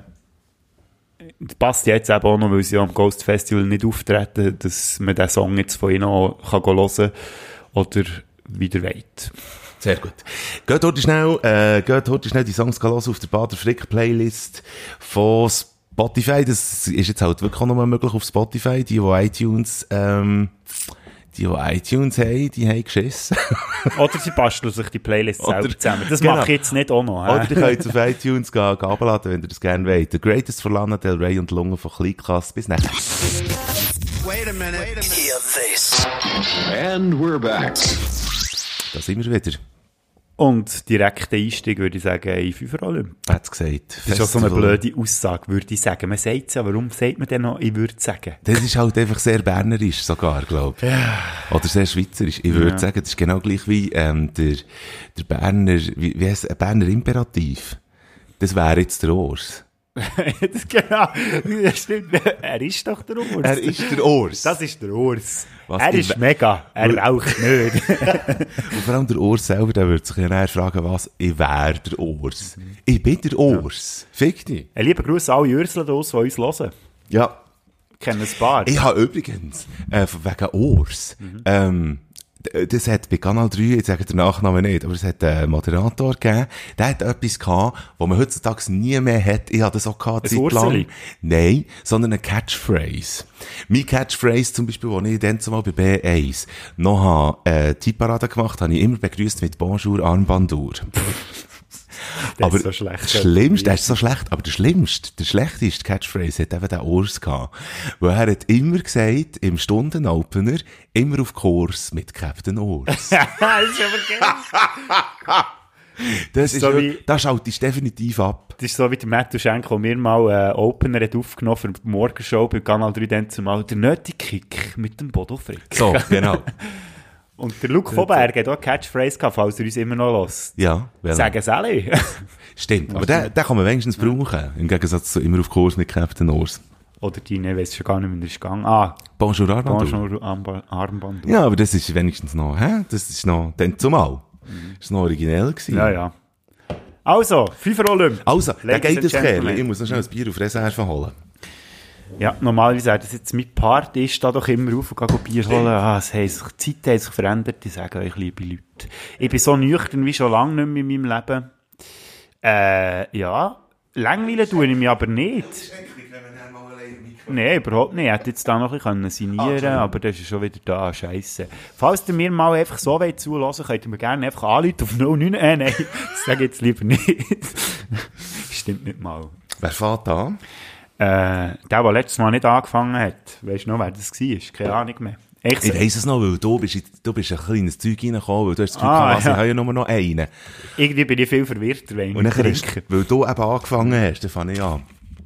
passt jetzt eben auch noch, weil sie am Ghost Festival nicht auftreten, dass man den Song jetzt von ihnen auch kann hören kann oder wieder weit. Sehr gut. Geht heute schnell, äh, geht heute schnell die Songs hören auf der Bader Frick Playlist von Spotify. Das ist jetzt halt wirklich auch noch mal möglich auf Spotify. Die, die iTunes, ähm, die, die iTunes haben, die haben geschissen. Oder sie basteln sich die Playlist Oder- selber zusammen. Das Genau. mache ich jetzt nicht auch noch. Oder ihr könnt auf iTunes gehen, abladen, wenn ihr das gerne wollt. The Greatest von Lana Del Rey und Lunge von Kleinklasse. Bis nachher. Hear this. And we're back. Da sind wir wieder. Und direkter Einstieg würde ich sagen in Fünfer Olymp. Hat's gesagt. Das ist auch so eine blöde Aussage, würde ich sagen. Man sagt es ja, warum sagt man denn noch, ich würde sagen? Das ist halt einfach sehr bernerisch sogar, glaube ich. Oder sehr schweizerisch. Ich würde Ja. sagen, das ist genau gleich wie ähm, der, der Berner, wie, wie ein Berner Imperativ. Das wäre jetzt der Urs. genau, das stimmt. Er ist doch der Urs. Er ist der Urs. Das ist der Urs. Was er ist mega. Er raucht nicht. Und vor allem der Urs selber, der würde sich ja fragen, was, ich wäre der Urs. Ich bin der Urs. Fick dich. Ein lieber Gruß an alle Ursler da die uns hören. Ja. Ich kenne ein paar. Ich habe übrigens, äh, wegen Urs, ähm, d- das hat bei Kanal 3, jetzt sage ich den Nachnamen nicht, aber es hat einen Moderator gegeben, der hat etwas gehabt, was man heutzutage nie mehr hat. Ich hatte das auch gehabt, Zeit lang. Nein, sondern eine Catchphrase. Mein Catchphrase zum Beispiel, als ich dann zumal bei B1 noch habe, äh, Tipparade gemacht habe, ich immer begrüßt mit Bonjour Armbandur. Der aber ist so schlecht. das Schlimmste, der ist so schlecht, aber der Schlimmste, der schlechteste Catchphrase hat eben der Urs gehabt. Weil er hat immer gesagt, im Stundenopener, immer auf Kurs mit Captain Urs. das ist aber geil. Das ist, So wie- das schaltest du definitiv ab. Das ist so wie der Matthew Schenko, der mir mal einen Opener hat aufgenommen für die Morgenshow bei Kanal 3 dann zumal der nötige Kick mit dem Bodo Frick. So, genau. Und der Luke Voberg hat auch eine Catchphrase gehabt, falls er uns immer noch lässt. Ja, well, Sagen es alle. stimmt. Aber den, den kann man wenigstens brauchen. Im Gegensatz zu immer auf Kurs mit Captain Urs. Oder deine, weiss schon gar nicht, wie der ist gegangen. Ah, Bonjour Armbandur. Bonjour Armba- Armband. Ja, aber das ist wenigstens noch, hä? Das ist noch, dann zumal. Das war noch originell gewesen. ja. ja. Also, FIFA Olymp. Also, Ladies geht das Kerl. Ich muss noch schnell ein Bier auf Reserve holen. Ja, normalerweise wäre das jetzt mein Part, ich stehe doch immer auf und gehe Bier holen. Ah, es sich, die Zeiten haben sich verändert, ich sage euch, liebe Leute. Ich bin so nüchtern wie schon lange nicht mehr in meinem Leben. Äh, ja, langweilen tue ich mich aber nicht. Nein, überhaupt nicht. Ich hätte jetzt da noch ein bisschen signieren können, aber das ist schon wieder da, scheisse. Falls ihr mir mal einfach so wollt zulassen, könnt ihr mir gerne einfach anrufen auf 09, äh, nein, das sage ich jetzt lieber nicht. Stimmt nicht mal. Wer fährt an? Äh, der, der letztes Mal nicht angefangen hat, weisst du noch, wer das war? Keine Ahnung mehr. Ich, Ich weiss es noch, weil du bist, du bist ein kleines Zeug reingekommen, weil du hast das Gefühl Ah, was, ja. ich habe ja nur noch einen. irgendwie bin ich viel verwirrter, wenn ich Und ist, weil du eben angefangen hast, dann fange ich an.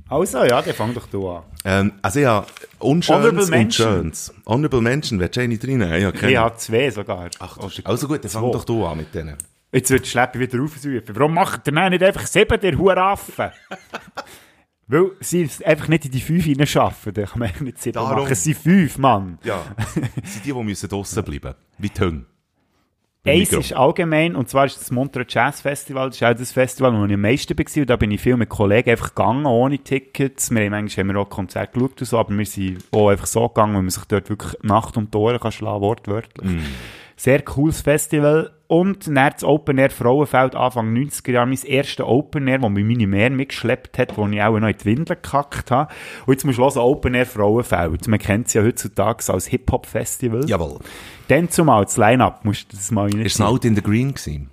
Also, ja, dann fang doch du an. Ähm, also ja, Unschönes Honorable und. Schönes. Honorable Mention, willst du eine drin? Ich keine. habe zwei sogar. Ach, also gut, dann fang zwei. doch du an mit denen. Jetzt wird Schleppi wieder aufsuchen. Warum macht der Mann nicht einfach sieben, der Huraffen? Weil sie es einfach nicht in die fünf hineinschaffen. Dann kann man einfach nicht sieben Darum- machen. Es sind fünf, Mann. Ja, sind die, die müssen draussen bleiben. Wie die Hunde. Eins ist allgemein, und zwar ist das Montreux Jazz Festival. Das ist auch das Festival, wo ich am meisten war. Und da bin ich viel mit Kollegen einfach gegangen, ohne Tickets. Wir haben manchmal haben wir auch Konzerte geschaut und so, aber wir sind auch einfach so gegangen, weil man sich dort wirklich Nacht um die Ohren kann schlagen, wortwörtlich. Sehr cooles Festival. Und dann das Open Air Frauenfeld Anfang 90er Jahre, mein erstes Open Air, das mich meine Mehr mitgeschleppt hat, wo ich auch noch in die Windeln gekackt habe. Und jetzt musst du hören, Open Air Frauenfeld. Man kennt es ja heutzutage als Hip-Hop-Festival. Jawohl. Dann zumal das Line-Up, musst du das mal rein. Ist es Out in the Green gewesen?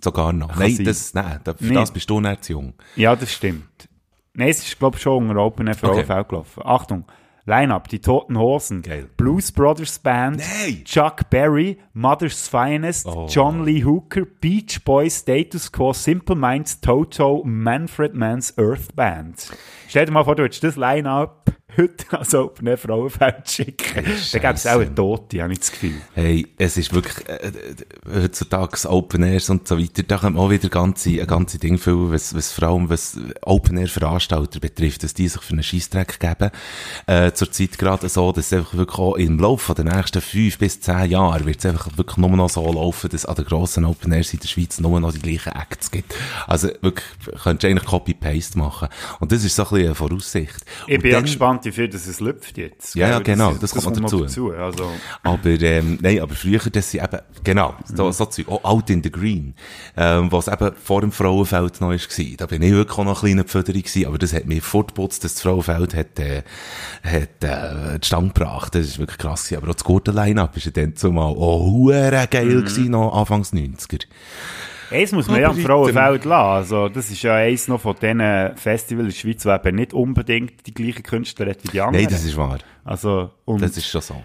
Sogar noch. nein, sein. das, nein, für Nee. das bist du nicht zu jung. Ja, das stimmt. Nein, es ist, glaube ich, schon unter Open Air Frauenfeld gelaufen. Achtung. Line-Up, die Toten Hosen, Geil. Blues Brothers Band, Nein! Chuck Berry, Mother's Finest, Oh. John Lee Hooker, Beach Boys, Status Quo, Simple Minds, Toto, Manfred Mann's Earth Band. Stell dir mal vor, du würdest das Line-Up heute als Open Air Frauenfeld schicken. Da gäbe es auch eine Tote, habe ich das Gefühl. Hey, es ist wirklich, äh, äh, heutzutage Open Airs und so weiter, da kommt auch wieder ganze, ein ganze Ding viel, was, was vor allem, was Open Air Veranstalter betrifft, dass die sich für einen Scheissdreck geben, äh, zurzeit gerade so, dass es einfach wirklich auch im Laufe der nächsten fünf bis zehn Jahre wird es einfach wirklich nur noch so laufen, dass an den grossen Open Airs in der Schweiz nur noch die gleichen Acts gibt. Also wirklich, könntest du eigentlich Copy-Paste machen. Und das ist so ein bisschen eine Voraussicht. Ich Und bin dann- gespannt, wie viel das es lüpft jetzt. Ja, ja, genau, das kommt noch noch dazu. Also, Aber, ähm, nein, aber früher, dass sie eben, genau, so, Mhm. so Zeug, auch Out in the Green, ähm, was eben vor dem Frauenfeld noch gewesen. Da bin ich wirklich auch noch ein kleiner Pföder gewesen, aber das hat mich fortgeputzt, dass das Frauenfeld hat, äh, hat, äh, Stand gebracht. Das ist wirklich krass gewesen. Aber auch das gute Line-Up ist ja dann zumal auch geil Mhm. gewesen, noch Anfangs 90er. Eins muss man ja am Frauenfeld lassen. Also, das ist ja eins noch von diesen Festivals in der Schweiz, wo eben nicht unbedingt die gleichen Künstler hat wie die anderen. Nein, das ist wahr. also, und Das ist schon so.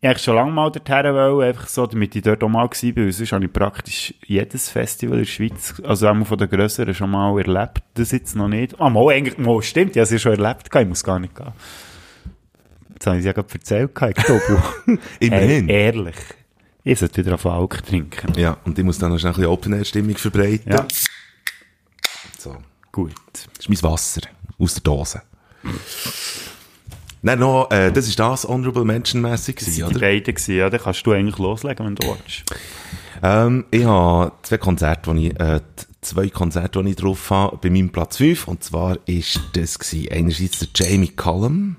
ich eigentlich schon lange mal dorthin wollen, einfach so, damit ich dort auch mal bin, weil sonst habe ich praktisch jedes Festival in der Schweiz, also auch von den grösseren schon mal erlebt. Das jetzt noch nicht. Ah, mal, eigentlich, mal, stimmt, ich habe es ja schon erlebt, ich muss gar nicht gehen. Jetzt habe ich es ja gerade erzählt, ich glaube. Immerhin. Hey, ehrlich. Ich sollte wieder auf Alk trinken. Ja, und ich muss dann noch schnell ein bisschen Open-Air-Stimmung verbreiten. Ja. So. Gut. Das ist mein Wasser aus der Dose. Nein, noch, äh, das ist das Honorable Mention-mässig Das gewesen, waren die oder? beiden, gewesen, ja. Dann kannst du eigentlich loslegen, wenn du willst. Ähm, ich habe zwei Konzerte, die ich, äh, zwei Konzerte, die ich drauf habe, bei meinem Platz 5. Und zwar ist das gewesen, einerseits der Jamie Cullum.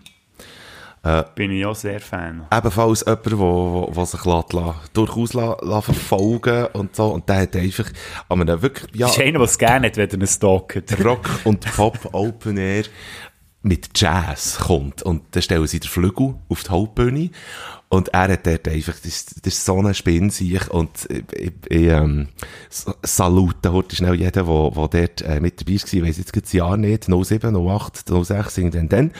Bin ich auch sehr Fan. Ebenfalls jemand, der, der, der sich lässt, la- durchaus la, la verfolgen und so. Und der hat einfach, an einem wirklich, ja, Das ist einer, der es gerne hat, wenn er hat. Rock und Pop Open Air mit Jazz kommt. Und dann stellen sie den Flügel auf die Hauptbühne. Und er hat dort einfach, das, das ist so ein Spinn sich und ich, ich, ich ähm, salute heute schnell jeden, der, der dort äh, mit dabei war. Ich weiss jetzt das Jahr nicht, 07, 08, 06, irgendwann dann.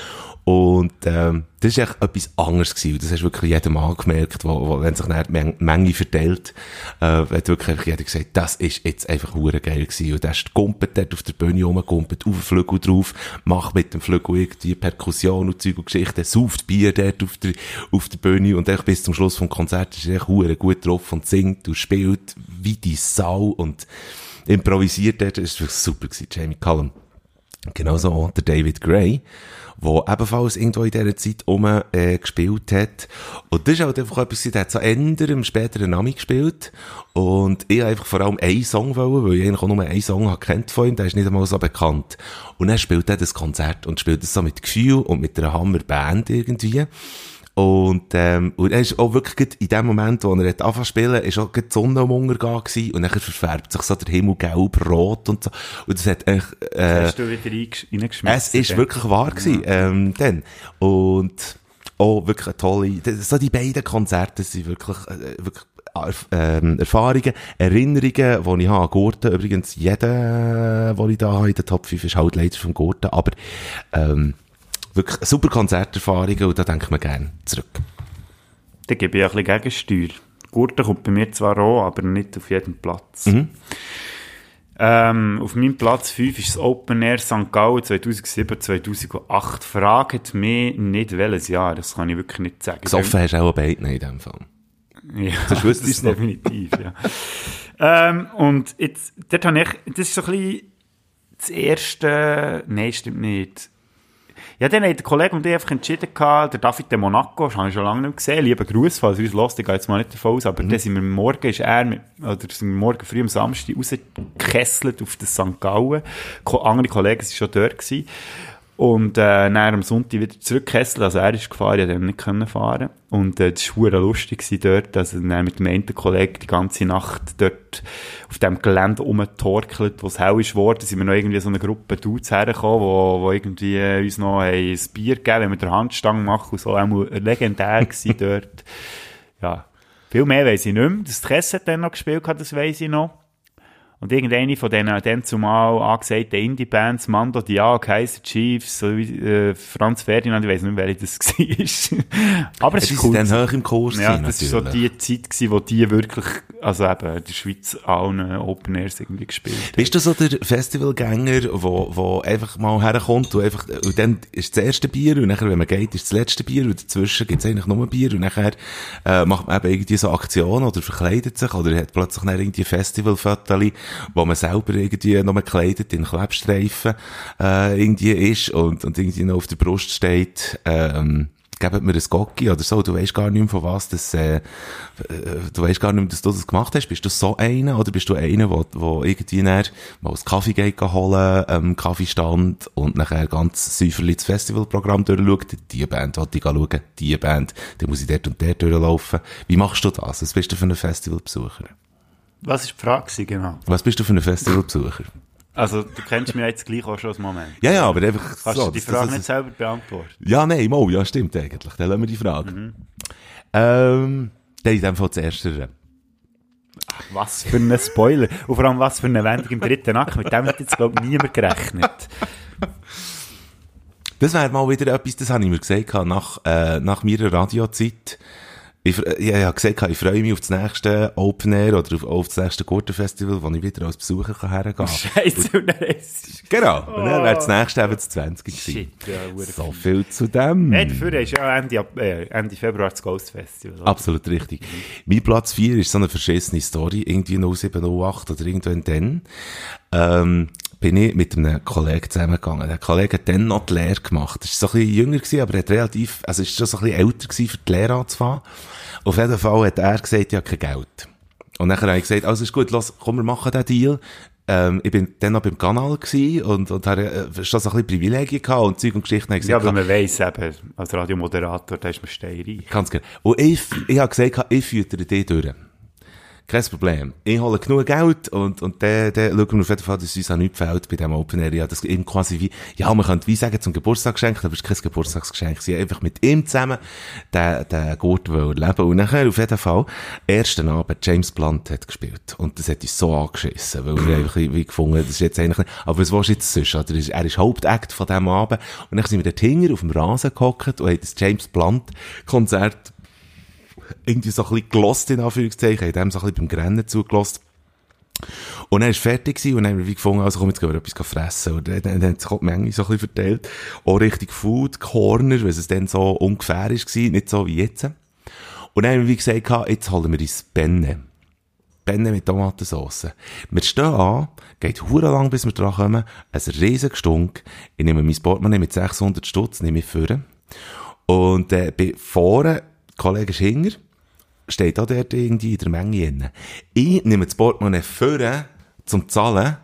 Und ähm, das ist echt etwas anderes gewesen. Das hast du wirklich jedem angemerkt, wo, wo, wenn sich dann die Meng- Menge verteilt, äh, hat wirklich jeder gesagt, das ist jetzt einfach hure geil gewesen. Und der ist gumpet dort auf der Bühne rumgumpet, auf den Flügel drauf, macht mit dem Flügel irgendwie Perkussion und Zeug und Geschichten, sauft Bier dort auf der, auf der Bühne und echt bis zum Schluss vom Konzert ist er echt hure gut drauf und singt und spielt wie die Sau und improvisiert dort. Das war super gewesen, Jamie Cullum. Genauso auch der David Gray, der ebenfalls irgendwo in dieser Zeit um äh, gespielt hat. Und das ist halt einfach etwas, der hat so änder im späteren Namen gespielt. Und ich habe einfach vor allem einen Song wollen, weil ich eigentlich auch nur einen Song kennt von ihm, der ist nicht einmal so bekannt. Und er spielt dann das Konzert und spielt das so mit Gefühl und mit einer Hammerband irgendwie. Und, ähm, und er ist auch wirklich in dem Moment, wo er hat angefangen zu spielen, ist auch die Sonne am Untergehen gewesen und dann verfärbt sich so der Himmel gelb, rot und so. Und das hat echt, äh, Hast du wieder reingesch- reingeschmissen? es ist wirklich wahr gewesen, ähm, dann. Und auch wirklich eine tolle, so die beiden Konzerte sind wirklich, äh, wirklich ähm, Erfahrungen, Erinnerungen, die ich habe an Gurten. Übrigens, jeder, den ich da habe in der Top 5 ist halt leider vom Gurten, aber ähm, wirklich super Konzerterfahrungen und da denkt man gerne zurück. Dann gebe ich ein bisschen Gegensteuer. Gurten kommt bei mir zwar auch, aber nicht auf jedem Platz. Mhm. Ähm, auf meinem Platz 5 ist das Open Air St. Gallen 2007, 2008. Fragt mich nicht welches Jahr, das kann ich wirklich nicht sagen. Gesoffen hast du auch beide in dem Fall. Ja, das noch. definitiv, ja. ähm, und jetzt, dort habe ich, das ist so ein bisschen das erste, nein, stimmt nicht. Ja, dann hat der Kollege und ich einfach entschieden gehabt, der David de Monaco, das habe ich schon lange nicht gesehen, lieber Gruß, falls er uns hört, ich gehe jetzt mal nicht davon aus, aber dann sind wir morgen, ist er, mit, oder sind wir morgen früh am Samstag rausgekesselt auf das St. Gallen. Andere Kollegen waren schon dort gewesen. Und äh, dann am Sonntag wieder zurückkesselt, also er ist gefahren, ich konnte nicht fahren. Und äh, das war lustig dort, also dann mit dem einen Kollegen die ganze Nacht dort auf dem Gelände rumgetorkelt, wo es hell ist geworden, sind wir noch irgendwie so eine Gruppe Dudes hergekommen, wo, wo irgendwie äh, uns noch haben ein Bier gegeben, wenn wir der Handstange machen und so, auch legendär gewesen dort. Ja, viel mehr weiss ich nicht mehr. Das Kess hat dann noch gespielt, das weiss ich noch. Und irgendeine von denen dann zumal angesagten Indie-Bands, Mando Diao, Kaiser Chiefs, äh, Franz Ferdinand, ich weiß nicht wer das war. Aber es ist cool. dann hoch im Kurs Ja, das war so die Zeit, gewesen, wo die wirklich, also eben, in der Schweiz allen Open Airs irgendwie gespielt haben. Bist du so der Festivalgänger, wo, wo einfach mal herkommt und einfach, und dann ist das erste Bier und nachher, wenn man geht, ist das letzte Bier und dazwischen gibt's eigentlich nur Bier und nachher, äh, macht man eben irgendwie so Aktionen oder verkleidet sich oder hat plötzlich dann irgendwie Festivalfotos, wo man selber irgendwie noch gekleidet in Klebstreifen, äh, irgendwie ist und, und irgendwie noch auf der Brust steht, ähm, gebt mir ein Gocki oder so, du weißt gar nicht mehr von was das, äh, äh, du weißt gar nicht mehr, dass du das gemacht hast. Bist du so einer oder bist du einer, wo, wo irgendwie nachher mal einen Kaffee geht holen, ähm, Kaffeestand und nachher ganz säuferlich das Festivalprogramm durchschaut, die Band wollte ich schauen, die Band, dann muss ich dort und dort durchlaufen. Wie machst du das? Was bist du für ein Festivalbesucher? Was war die Frage, genau? Was bist du für ein Festivalbesucher? Also, du kennst mich jetzt gleich auch schon als Moment. Ja, ja, aber einfach Kannst so, du die das- das- Frage das- nicht selber beantworten? Ja, nein, mal, ja, stimmt eigentlich. Dann lassen wir die Frage. Ähm, dann in dem Fall das erste. Was für ein Spoiler. Und vor allem, was für eine Wendung im dritten Akt. Mit dem hat jetzt, glaube ich, niemand gerechnet. Das wäre mal wieder etwas, das habe ich mir gesagt, nach, äh, nach meiner Radiozeit. Ich, fr- ja, ich habe gesagt, ich freue mich auf das nächste Open Air oder auf, auf das nächste Gurtenfestival, wo ich wieder als Besucher kann hergehen kann. Scheiße, und dann ist. Genau. Und dann wäre das nächste eben das 20 gewesen. Shit, ja, So viel zu dem. Nein, dafür ist ja Ende, äh, Ende Februar das Ghost Festival. oder? Absolut richtig. Mein Platz 4 ist so eine verschissene Story, irgendwie 0708 oder irgendwann dann. Ähm, bin ich mit einem Kollegen zusammengegangen. Der Kollege hat dann noch die Lehre gemacht. Er war so ein bisschen jünger gewesen, aber er hat relativ, also ist schon so ein bisschen älter gewesen, für die Lehre anzufangen. Auf jeden Fall hat er gesagt, ich habe kein Geld. Und nachher habe ich gesagt, also ist gut, los, komm, wir machen den Deal. Ähm, ich bin dann noch beim Kanal gewesen und, und hatte äh, schon so ein bisschen Privilegien gehabt und Zeug und Geschichten. Habe ich Ja, gesagt, weil man weiss eben, als Radiomoderator, da ist man steinreich. Ganz genau. Und ich, ich habe gesagt, ich führe dich durch. Kein Problem. Ich hole genug Geld und, und dann, dann schauen wir auf jeden Fall, dass uns auch nichts fehlt bei diesem Open Area. Das ihm quasi wie, ja, man könnte wie sagen, zum Geburtstagsgeschenk, aber es ist kein Geburtstagsgeschenk. Sie einfach mit ihm zusammen den, den Gurt wollen leben. Und nachher auf jeden Fall, ersten Abend James Blunt hat gespielt. Und das hat uns so angeschissen, weil wir einfach wie gefunden, das ist jetzt eigentlich nicht, aber was willst du jetzt sonst? Oder? Er ist Hauptakt von diesem Abend. Und dann sind wir dort hinten auf dem Rasen gehockt und haben das James Blunt Konzert irgendwie so ein bisschen gelost, in Anführungszeichen, haben dem so ein bisschen beim Grennen zugelost. Und dann war fertig gewesen, und dann haben wir gefunden, also komm, jetzt gehen wir etwas fressen. Und dann, dann, dann hat sich die Menge so ein bisschen verteilt. Auch Richtung Food Corner, weil es dann so ungefähr gewesen, nicht so wie jetzt. Und dann haben wir gesagt, jetzt holen wir uns Benne. Benne mit Tomatensauce. Wir stehen an, geht hure lang, bis wir dran kommen, ein riesen Gestunk. Ich nehme mein Portemonnaie mit 600 Stutz, nehme ich vor. Und, äh, bin vorne, Kollege ist hinter, steht auch dort irgendwie in der Menge drin. Ich nehme das Portemonnaie vor, zum Zahlen,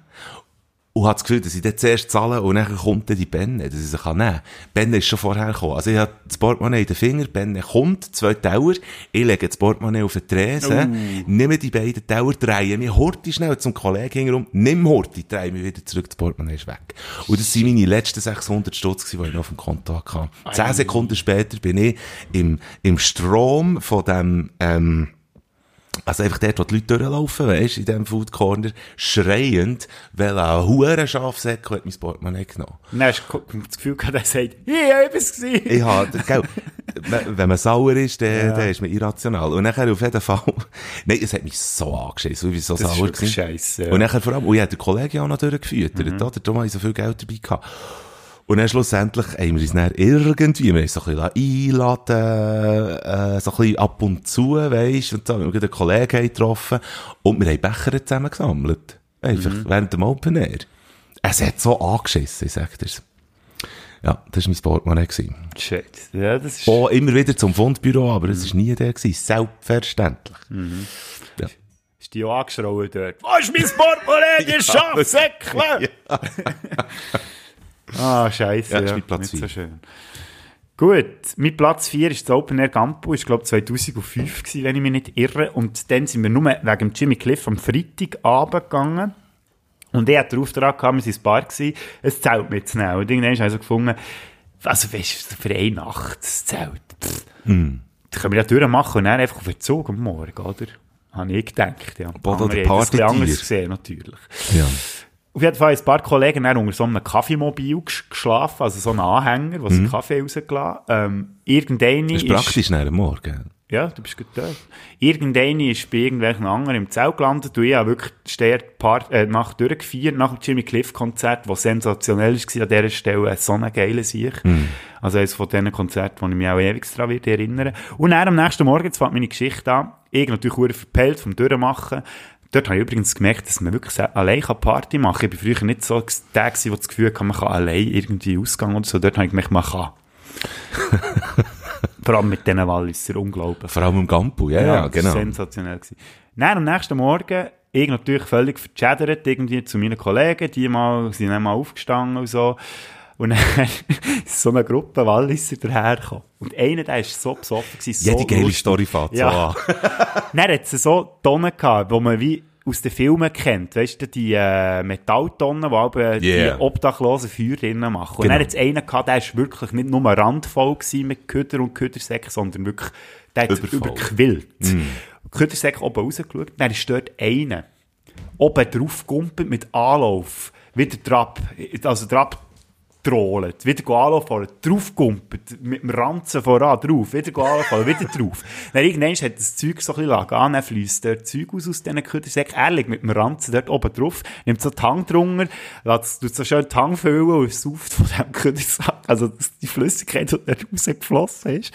und habe das Gefühl, dass ich dann zuerst zahle und dann kommt dann die Benne, dass ich sie kann nehmen. Benne ist schon vorher gekommen. Also ich habe das Portemonnaie in den Finger, Benne kommt, zwei Tauer, ich lege das Portemonnaie auf den Tresen, nehme die beiden Tauer, drehe mich horti schnell zum Kollegen hinterher, nimm horti, drehe mich wieder zurück, das Portemonnaie ist weg. Und das sind meine letzten 600 Stutz die ich noch auf dem Konto hatte. Zehn Sekunden später bin ich im, im Strom von dem, ähm, also einfach dort, wo die Leute durchlaufen, weisst, in diesem Food Corner, schreiend, weil ein huren Schafsäckel hat mein Portemonnaie genommen. Dann hast du das Gefühl gehabt, er sagt, ja, ich bin's gewesen. Ich habe, gell, wenn- man sauer ist, dann, dann ist man irrational. Und nachher auf jeden Fall, nein, es hat mich so angeschissen, wie so Das sauer gewesen. scheisse, ja. Und nachher vor allem, und ich hatte den Kollegen auch noch durchgefüttert, Mhm. oder? Darum habe ich so viel Geld dabei gehabt. Und dann schlussendlich haben wir uns dann irgendwie, wir haben so ein bisschen einladen, äh, so ein bisschen ab und zu, weisst, und so, wir haben einen Kollegen getroffen, und wir haben Becher zusammen gesammelt. Einfach, Mhm. während dem Open Air. Es hat so angeschissen, ich sag dir's. Ja, das war mein Portemonnaie. Shit. Ja, das ist... Oh, immer wieder zum Fundbüro, aber es war nie der gewesen. Selbstverständlich. Ja. Ist die auch angeschrien dort. Wo ist mein Portemonnaie, ihr Schafsäckle? ah, scheiße. Ja, Ja, das ist mein Platz nicht so vier. schön. Gut, mein Platz 4 ist das Open Air Campo, ist glaube 2005 gewesen, wenn ich mich nicht irre. Und dann sind wir nur wegen Jimmy Cliff am Freitagabend gegangen. Und er hat den Auftrag gehabt, wir waren ins Bar, gewesen, ein Zelt mitzunehmen. Und irgendwann ich also gefunden, also weißt du, für eine Nacht, das Zelt, pff, Hm. das können wir ja durchmachen und dann einfach auf den Zug am Morgen, oder? Habe ich gedacht, ja. Der haben das ein bisschen anders gesehen, natürlich. Ja. Auf jeden Fall haben ein paar Kollegen dann unter so einem Kaffeemobil gesch- geschlafen, also so einen Anhänger, wo sie Kaffee rausgelassen ähm, Irgendeine Mhm. Das ist praktisch nach dem Morgen. Ja, du bist gut dort. Irgendeine ist bei irgendwelchen anderen im Zelt gelandet und ich habe wirklich die Part, äh, Nacht durchgefeiert, nach dem Jimmy Cliff Konzert, das sensationell war an dieser Stelle, so eine geile Sicht. Also eines von diesen Konzerten, wo ich mich auch ewig daran werde erinnern. Und dann am nächsten Morgen, jetzt fängt meine Geschichte an, ich natürlich sehr verpellt vom Durchmachen. Dort habe ich übrigens gemerkt, dass man wirklich allein Party machen kann. Ich war früher nicht so der, der das Gefühl hatte, man kann allein irgendwie ausgehen oder so. Dort habe ich gemerkt, man kann. Vor allem mit diesen Walliser, unglaublich. Vor allem im Gampu, ja, ja, das genau. war sensationell. Gewesen. Dann am nächsten Morgen, ich natürlich völlig verchattert, irgendwie zu meinen Kollegen, die mal, sind dann mal aufgestanden und so. Und dann ist so eine Gruppe Walliser dahergekommen. Und einer, der ist so besoffen gewesen, so Jede geile lustig. Story so Ja. an. Dann hat es so Tonnen gehabt, wo man wie aus den Filmen kennt. Weißt du, die äh, Metalltonnen, die aber Yeah. die obdachlosen Feuer drinnen machen. Und Genau. dann hat es einen gehabt, der ist wirklich nicht nur randvoll gewesen mit Köder und Ködersäcken, sondern wirklich, der hat Übervoll. überquillt. Mm. Ködersäcke oben rausgeschaut, dann ist dort einer oben drauf gumpelt mit Anlauf, wieder Trab, also Trab trollt, wieder go anlaufen, drauf gumpelt, mit dem Ranzen voran, drauf, wieder go anlaufen, wieder drauf. Dann irgendwann hat das Zeug so ein bisschen lagen an, dann fließt dort Zeug aus aus diesen er liegt mit dem Ranzen dort oben drauf, nimmt so die Hand drunter, lässt, tut so schön die Hand füllen und sauft von dem Ködersack, also das- die Flüssigkeit, die dort rausgeflossen ist.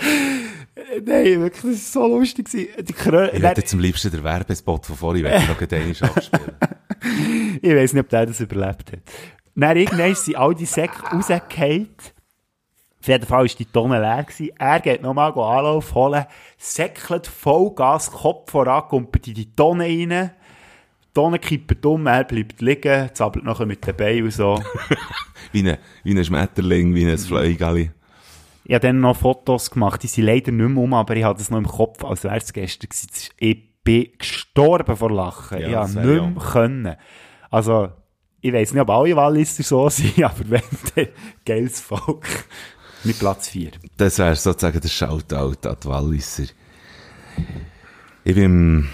Nein, wirklich, das war so lustig. Die Krö Ich hätte jetzt am liebsten den Werbespot von vorhin, wenn ich noch einmal abspielen. Ich weiß nicht, ob der das überlebt hat. Dann irgendwann sind all die Säcke rausgefallen. Auf jeden Fall war die Tonne leer. Gewesen. Er geht nochmal Anlauf holen, säckelt Vollgas, Kopf voran, kommt in die Tonne rein. Die Tonne kippt um, er bleibt liegen, zappelt nachher mit den Beinen und so. Wie ein, wie ein Schmetterling, wie ein Fleugeli. Ich habe dann noch Fotos gemacht, die sind leider nicht mehr um, aber ich hatte es noch im Kopf, als wäre es gestern gewesen. Ich bin gestorben vor Lachen. Ja, ich wäre nicht mehr können. Also, ich weiss nicht, ob alle Walliser so sind, aber wenn, dann geiles Volk. Mit Platz 4. Das wäre sozusagen der Shoutout an die Walliser. Ich bin,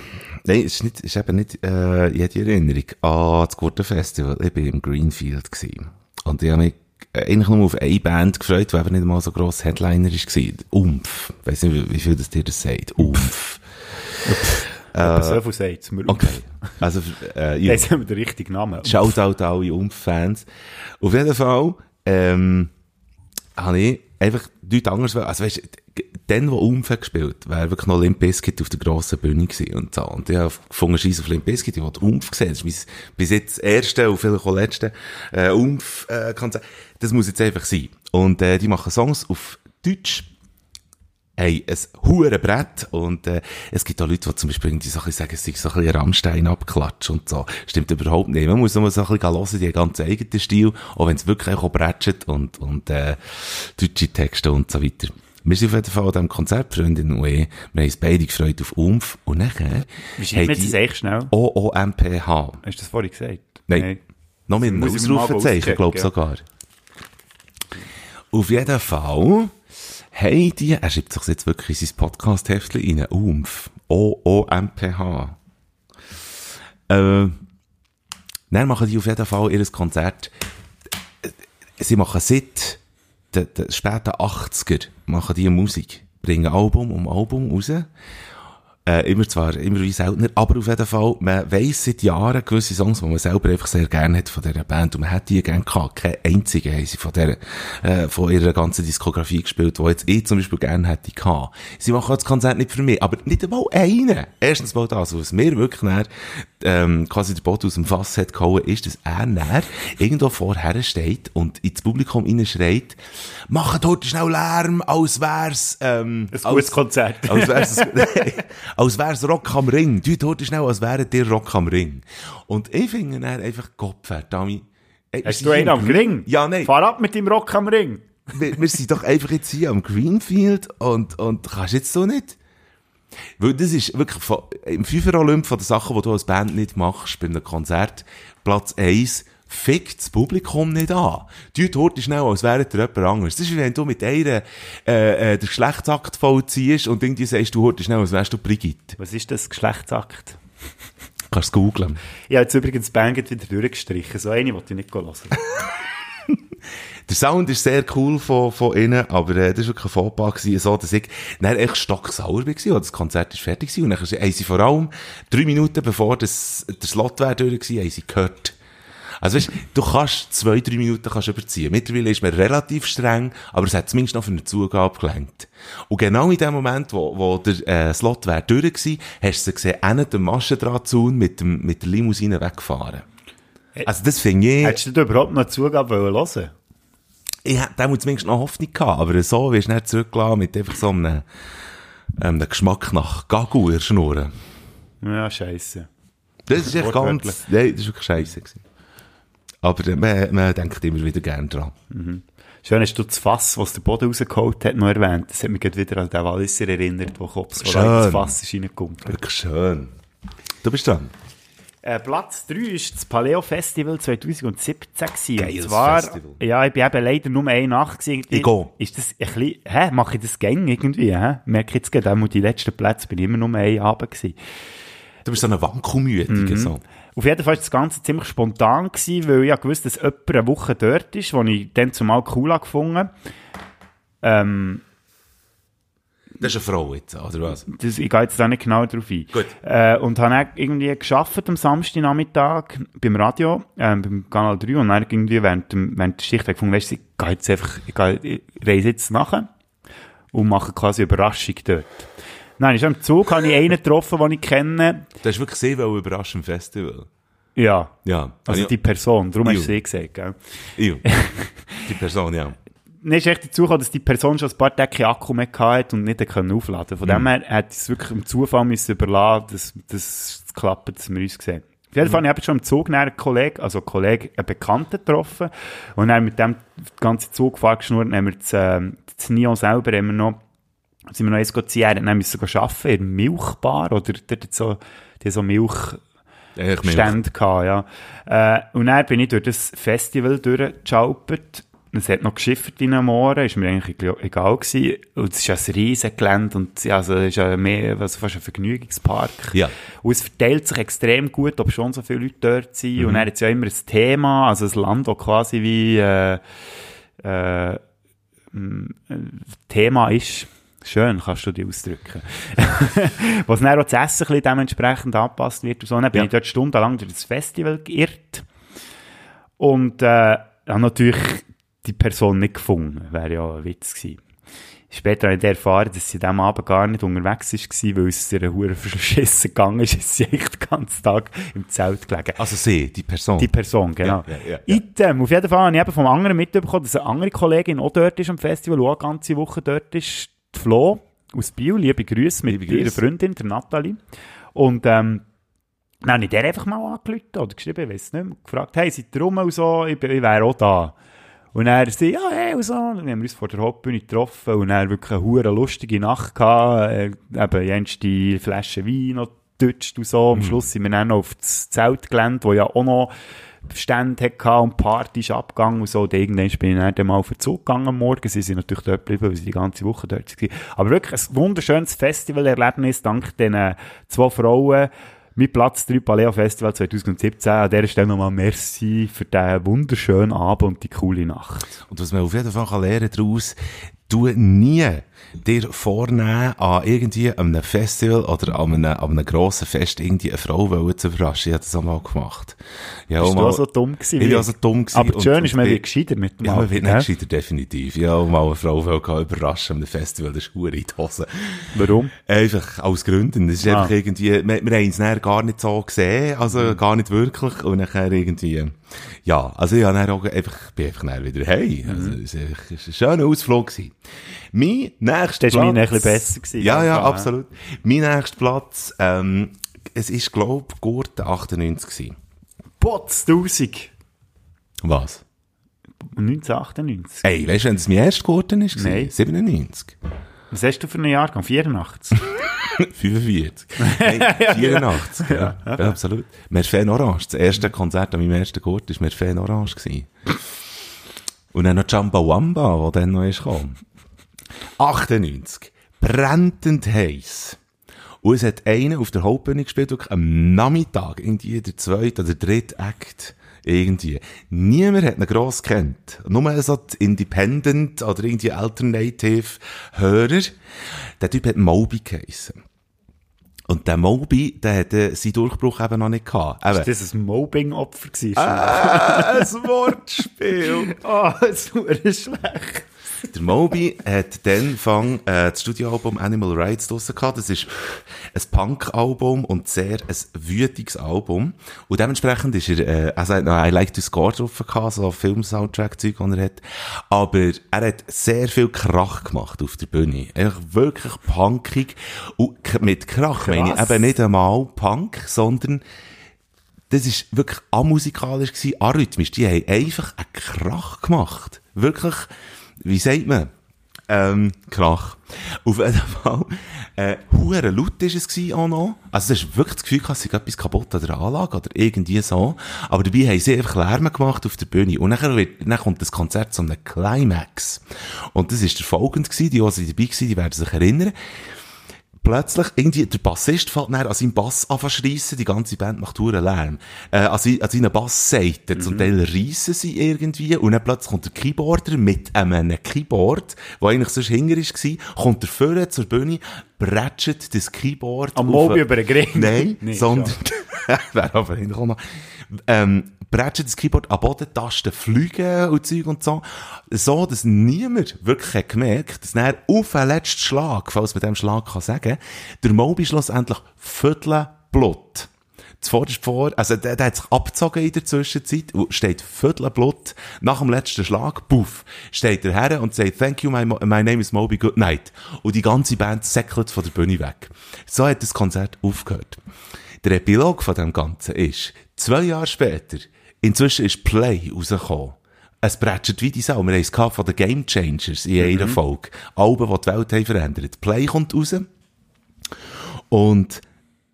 nein, es ist, nicht, ist eben nicht äh, jede Erinnerung an das Gurten Festival. Ich bin im Greenfield gewesen. Und ich habe mich äh, eigentlich nur auf eine Band gefreut, die eben nicht mal so gross Headliner war. Umf. Ich weiss nicht, wie- wie viel das dir das sagt. Umf. Äh, so viel sagt es mir. Okay. Also, äh, ja. Jetzt haben wir den richtigen Namen. Shoutout alle Umf-Fans. Auf jeden Fall, ähm, habe ich einfach nichts anderes, also weißt du, dann, wo Umf hat gespielt, wäre wirklich noch Limp Bizkit auf der grossen Bühne gewesen und so. Und ich habe gefunden, scheiss auf Limp Bizkit, ich wollte Umf sehen. Das ist mein, bis jetzt das erste und vielleicht auch letzte, äh, Umf, äh, Konzert. Das muss jetzt einfach sein. Und, äh, die machen Songs auf Deutsch, hey, ein hure Brett und äh, es gibt auch Leute, die zum Beispiel irgendwie so ein sagen, es sei so ein bisschen Rammstein abklatsch und so. Stimmt überhaupt nicht. Man muss nur so ein bisschen hören, die ganzen eigenen Stil, auch wenn es wirklich auch bretschet und, und äh, deutsche Texte und so weiter. Wir sind auf jeden Fall an diesem Konzert, Freundinnen und ich, wir haben uns beide gefreut auf Umf und nachher Wie schreibt man das echt schnell? OOMPH. Hast du das vorhin gesagt? Nein. Noch mit einem ich Ausrufezeichen, glaube ja. sogar. Auf jeden Fall, hey die, er schreibt sich jetzt wirklich in sein Podcast-Heftchen rein, UMF, O-O-M-P-H. Äh, dann machen die auf jeden Fall ihr Konzert, sie machen seit den, den späten 80er, machen die Musik, bringen Album um Album raus, äh, immer zwar, immer wie seltener, aber auf jeden Fall, man weiss seit Jahren gewisse Songs, die man selber einfach sehr gerne hat von dieser Band und man hat die gerne gehabt. Keine einzige haben sie von dieser, äh, von ihrer ganzen Diskografie gespielt, die jetzt ich zum Beispiel gerne hätte gehabt. Sie machen das Konzert nicht für mich, aber nicht einmal einen. Erstens mal das, was mir wirklich näher, ähm, quasi der Boot aus dem Fass hat gehauen, ist, dass er näher irgendwo vorher steht und ins Publikum schreit, macht heute schnell Lärm, als wär's, ähm, Ein gutes Konzert. als wär's, als wär's Rock am Ring. Du heute schnell, als wäre dir Rock am Ring. Und ich finde dann einfach Gottverdammt. Ey, wir Hast du einen am Ring? Ja, nein. Fahr ab mit dem Rock am Ring. Wir, wir sind doch einfach jetzt hier am Greenfield und, und kannst jetzt so nicht. Weil das ist wirklich von, im FIFA Olymp von den Sachen, die du als Band nicht machst, bei einem Konzert, Platz 1, fickt das Publikum nicht an. Du tut schnell, als wäre dir jemand anderes. Das ist, wie wenn du mit einer, äh, äh, den Geschlechtsakt vollziehst und irgendwie sagst, du hörst schnell, als wärst du Brigitte. Was ist das Geschlechtsakt? Kannst du googlen. Ich habe jetzt übrigens die Band wieder durchgestrichen. So eine wollte ich nicht hören. Der Sound ist sehr cool von, von innen, aber äh, das war wirklich ein Fauxpas gewesen, so, dass ich dann echt stocksauer war, und das Konzert ist fertig gewesen, und dann haben sie vor allem drei Minuten bevor das, der Slot wäre durch war, haben sie gehört. Also weißt, du kannst zwei, drei Minuten kannst überziehen. Mittlerweile ist man relativ streng, aber es hat zumindest noch für eine Zugabe gelenkt. Und genau in dem Moment, wo, wo der äh, Slot wäre durch war, hast du sie gesehen, einen den Maschendrahtzaun mit, dem, mit der Limousine weggefahren. Also das finde ich... Hättest du überhaupt noch Zugabe hören ich hätte zumindest noch Hoffnung gehabt, aber so wirst du nicht zurückgelassen mit einfach so einem, ähm, Geschmack nach Gagu in der Schnur. Ja, scheiße. Das ist echt ganz, nein, das ist wirklich scheiße gewesen. Aber äh, man, man denkt immer wieder gern dran. Schön hast du das Fass, was der Boden rausgeholt hat, noch erwähnt. Das hat mich gerade wieder an den Walliser erinnert, wo Kops ins Fass ist reingekommen. Wirklich schön. Du bist dran. Äh, Platz 3 ist das Paleo Festival 2017 gewesen. Geiles Und zwar, Festival. ja, ich bin eben leider nur eine Nacht gewesen. Ich gehe. Ist das ein bisschen, hä, mache ich das gäng irgendwie, hä? Merke jetzt gerade, die letzten Plätze bin ich immer nur einen Abend gewesen. Du bist so ein Wankelmütiger, so. Auf jeden Fall war das Ganze ziemlich spontan, gewesen, weil ich ja gewusst, dass jemand eine Woche dort ist, wo ich dann zumal cool gefunden. Ähm, Das ist eine Frau jetzt, oder was? das, ich gehe jetzt da nicht genau drauf ein. Gut. Äh, und habe dann irgendwie geschafft am Samstagnachmittag beim Radio, ähm, beim Kanal 3 und dann irgendwie während, dem, während der Schicht gefunden, weißt du, ich gehe jetzt einfach, ich, gehe, ich reise jetzt nachher und mache quasi Überraschung dort. Nein, ich im Zug habe ich einen getroffen, den ich kenne. Du hast wirklich sehr wohl überrascht im Festival. Ja. Ja. Also ja. die Person, darum hast du sie gesagt, gell? Ew. Die Person, ja. Dann ist echt dazu gekommen, dass die Person schon ein paar Tage Akku mehr hatte und nicht können aufladen Von dem her hat es wirklich im Zufall müssen überlassen, dass das klappt, dass wir uns sehen. Auf jeden Fall, ich habe schon im Zug einen Kollegen, also einen Kollegen, einen Bekannten getroffen und dann mit dem ganzen Zug gefahren geschnurrt, dann haben wir das, ähm, das Nio selber haben wir noch, sind wir noch eins ziehen, dann müssen wir arbeiten in der Milchbar oder dort so, die so Milch, Milch. Stände gehabt, ja. Äh, und dann bin ich durch das Festival durchgeschalpert. Es hat noch geschifft in einem Ohren, ist mir eigentlich egal gewesen. Und es ist ein riesen Gelände und ja, also es ist ja mehr, also fast ein Vergnügungspark. Ja. Und es verteilt sich extrem gut, ob schon so viele Leute dort sind. Mhm. Und dann hat ja immer ein Thema, also ein Land, das quasi wie, äh, äh, äh, Thema ist. Schön, kannst du dich ausdrücken. Was dann auch das Essen ein bisschen dementsprechend angepasst wird und so. Dann bin Ja. ich dort stundenlang durch das Festival geirrt. Und, äh, habe natürlich die Person nicht gefunden. Wäre ja ein Witz gewesen. Später habe ich erfahren, dass sie an diesem Abend gar nicht unterwegs war, weil es ihr hure verschissen gegangen ist. Ist sie echt den ganzen Tag im Zelt gelegen. Also sie, die Person. Die Person, genau. Ja, ja, ja. Item, auf jeden Fall habe ich eben vom anderen mitbekommen, dass eine andere Kollegin auch dort ist am Festival, auch eine ganze Woche dort ist, die Flo aus Biel, liebe Grüße mit Liebe ihrer. Freundin, der Nathalie. Und, ähm, dann habe ich der einfach mal angerufen oder geschrieben, ich weiß nicht mehr, gefragt, hey, seid ihr rum und so, ich, ich wäre auch da. Und er sie, ja, hey, und so. Und dann haben wir uns vor der Hauptbühne getroffen und dann wirklich eine hure lustige Nacht gehabt. Äh, eben, jens die Flasche Wein noch getutscht und so. Am Schluss sind wir dann noch auf das Zeltgelände, wo ja auch noch Stände hatte und Party ist abgegangen und so. Und irgendwann bin ich dann mal auf den Zug gegangen am Morgen. Sie sind natürlich dort geblieben, weil sie die ganze Woche dort waren. Aber wirklich ein wunderschönes Festivalerlebnis, dank den äh, zwei Frauen. Mit Platz 3 Paleo Festival 2017. An dieser Stelle nochmal merci für den wunderschönen Abend und die coole Nacht. Und was man auf jeden Fall kann lernen daraus, du nie dir vornehmen, an irgendwie einem Festival oder an einem, an einem grossen Fest irgendwie eine Frau wollen zu überraschen. Ich habe das auch mal gemacht. Ja, Bist du mal- auch so dumm gewesen? Ich war so dumm gewesen. Aber und- schön ist, man wird gescheiter mit dem Ja, man wird nicht gescheiter, definitiv. Ja, auch mal eine Frau wollen überraschen am Festival, das ist gut in die Hose. Warum? Einfach aus Gründen. Das ist Ah. einfach irgendwie, wir, wir haben es dann gar nicht so gesehen, also gar nicht wirklich. Und nachher irgendwie, ja, also ich habe dann auch einfach, bin einfach dann wieder hey. Also, einfach- es war ein schöner Ausflug. Gewesen. Mein nächster Das war mein ein bisschen besser gewesen, Ja, ja, ja. absolut. Mein nächster Platz, ähm, es ist, glaub, Gurten 98 gewesen. Potz, 1000. Was? 1998. Ey, weißt du, wenn das mein erster Gurten ist? Nein. 97. Was hast du für einen Jahrgang? 84? 45. Nein, 84. ja, ja, absolut. Merfen Orange. Das erste Konzert an meinem ersten Gurt war Merfen Orange. Gewesen. Und dann noch Jamba Wamba, der dann noch ist gekommen. 98. Brennend heiß. Und es hat einen auf der Hauptbühne gespielt, wirklich am Nachmittag, irgendwie der zweite oder dritte Act. Irgendwie. Niemand hat ihn gross kennt. Nur so die Independent oder irgendwie Alternative Hörer. Der Typ hat Moby geheissen. Und der Moby, der hatte seinen Durchbruch eben noch nicht gehabt. Eben. Ist das ein Mobbing-Opfer gewesen? Ah, ein Wortspiel. Oh, das ist schlecht. Der Moby hat dann fang, äh, das Studioalbum Animal Rights draussen gehabt. Das ist ein Punk-Album und sehr ein wütiges Album. Und dementsprechend ist er, äh, also er hat noch I Like to Score drauf gehabt, so Film-Soundtrack-Zeug, die er hat. Aber er hat sehr viel Krach gemacht auf der Bühne. Einfach wirklich punkig. Und mit Krach meine ich Krass. eben nicht einmal Punk, sondern das ist wirklich amusikalisch gewesen, arrhythmisch. Die haben einfach einen Krach gemacht. Wirklich, wie sagt man? Ähm, Krach. Auf jeden Fall, äh, hure laut ist es auch noch. Also, das ist wirklich das Gefühl, es sei etwas kaputt an der Anlage oder irgendwie so. Aber dabei haben sie einfach Lärm gemacht auf der Bühne. Und nachher, wird, dann kommt das Konzert zu einem Climax. Und das ist der folgende. Die, die dabei waren, die werden sich erinnern plötzlich irgendwie der Bassist fällt dann an seinem Bass an die ganze Band macht hure Lärm. Äh, an, sein, an seinen Bassseiten, Mhm. zum Teil reissen sie irgendwie und dann plötzlich kommt der Keyboarder mit einem Keyboard, wo eigentlich sonst hinger war, kommt er vorne zur Bühne, bretschet das Keyboard Am Moby über den Gring? Nein, Nee, sondern, wäre aber hingekommen, ähm, bretschet das Keyboard an Boden, fliegen und Zeug und so. So, dass niemand wirklich hat gemerkt, dass er auf den letzten Schlag, falls man dem Schlag kann sagen, der Moby schlussendlich Viertel Blut. Zuvorderst vor, also der, der hat sich abgezogen in der Zwischenzeit, und steht Viertel Blut, nach dem letzten Schlag, puff, steht er her und sagt, thank you, my, my name is Moby, good night. Und die ganze Band säckelt von der Bühne weg. So hat das Konzert aufgehört. Der Epilog von dem Ganzen ist, zwei Jahre später, inzwischen ist Play rausgekommen. Es bretschert wie die Sau. Wir haben es von den Game Changers in einer Folge. Alben, die die Welt haben verändert. Play kommt raus. Und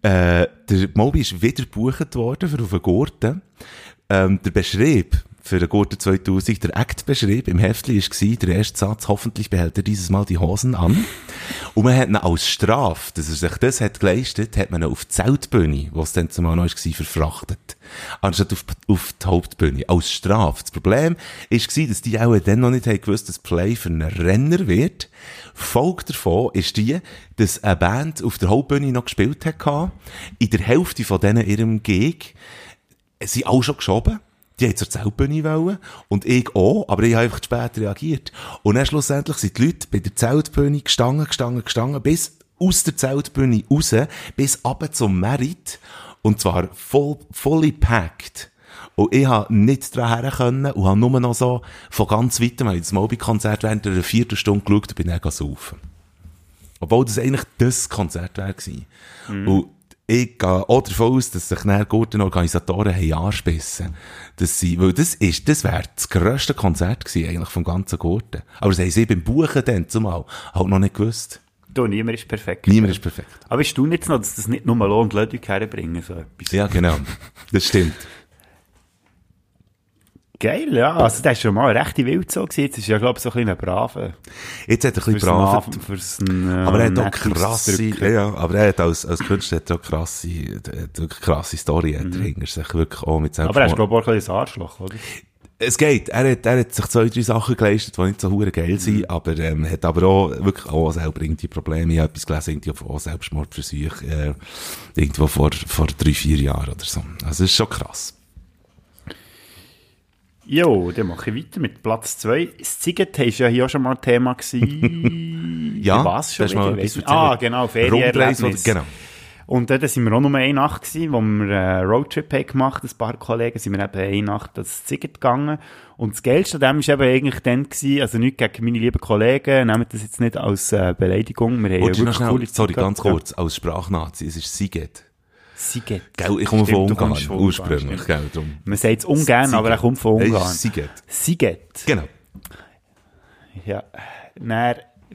äh, der Moby ist wieder gebucht worden für auf einen Gurten. Ähm, der Beschrieb für den Gurten 2000, der Act-Beschrieb im Heftli war der erste Satz, hoffentlich behält er dieses Mal die Hosen an. Und man hat ihn als Strafe, dass er sich das hat geleistet, hat man ihn auf die Zeltbühne, wo es dann zumal noch war, verfrachtet. Anstatt auf, auf die Hauptbühne. Als Strafe. Das Problem war, dass die auch dann noch nicht haben gewusst, dass Play für einen Renner wird. Folge davon ist die, dass eine Band auf der Hauptbühne noch gespielt hat. In der Hälfte von denen ihrem Gig sind alle schon geschoben. Die haben zur Zeltbühne wollen. Und ich auch. Aber ich habe einfach zu spät reagiert. Und dann schlussendlich sind die Leute bei der Zeltbühne gestanden, gestanden, gestanden, bis aus der Zeltbühne raus, bis runter zum Merit. Und zwar voll, fully packed. Und ich habe nicht dran her können und habe nur noch so von ganz weitem, habe ich das Moby-Konzert während einer Viertelstunde geschaut und bin dann saufen. Obwohl das eigentlich das Konzert wäre gewesen. Und ich gehe auch davon aus, dass sich dann gute Organisatoren haben angespissen. Dass sie, weil das ist, das wäre das grösste Konzert gewesen, eigentlich vom ganzen Gurten. Aber das haben sie beim Buchen dann zumal halt noch nicht gewusst. Du, niemand ist perfekt. Niemand ist perfekt. Aber weißt du nicht noch, dass das nicht nur Lohn und Leute herbringen, so etwas? Ja, genau. Das stimmt. Geil, ja. Also, das ist schon mal eine rechte Wildsau gewesen. Jetzt ist ja, glaube ich, so ein bisschen ein braver. Jetzt hat er ein bisschen Fürs brav. Nav- fürs, äh, Aber er hat auch krasse, ja, ja, aber er hat als, als Künstler hat er auch krasse, er hat wirklich krasse Story hinter sich, wirklich auch mit Mhm. Aber er ist, Selbstmord. glaube ich, auch ein bisschen ein Arschloch, oder? Es geht. Er hat, er hat sich zwei, drei Sachen geleistet, die nicht so hure geil sind, Mhm. aber, ähm, hat aber auch wirklich auch selber irgendwie Probleme. Ich habe etwas gelesen, irgendwie auch Selbstmordversuch, äh, irgendwo vor, vor drei, vier Jahren oder so. Also, das ist schon krass. Jo, dann mache ich weiter mit Platz 2. Das Ziget ist ja hier auch schon mal Thema gewesen. Ja, Was schon mal wieder? erzählt. Ah, genau, Ferienerlebnis. Genau. Und dann sind wir auch nur eine Nacht gewesen, wo wir einen Roadtrip haben gemacht, ein paar Kollegen, sind wir eben eine Nacht ans Ziget gegangen. Und das Geilste an dem war eben eigentlich dann gewesen, also nicht gegen meine lieben Kollegen, nehmt das jetzt nicht als äh, Beleidigung, wir haben du noch wirklich schnell, sorry, ganz kurz, als Sprachnazi, es ist Siget. Siget. Gell, ich komme Stimmt, von Ungarn, ursprünglich, gell, drum. Man sagt es ungern, aber er kommt von Ungarn. Siget. Siget. Genau. Ja.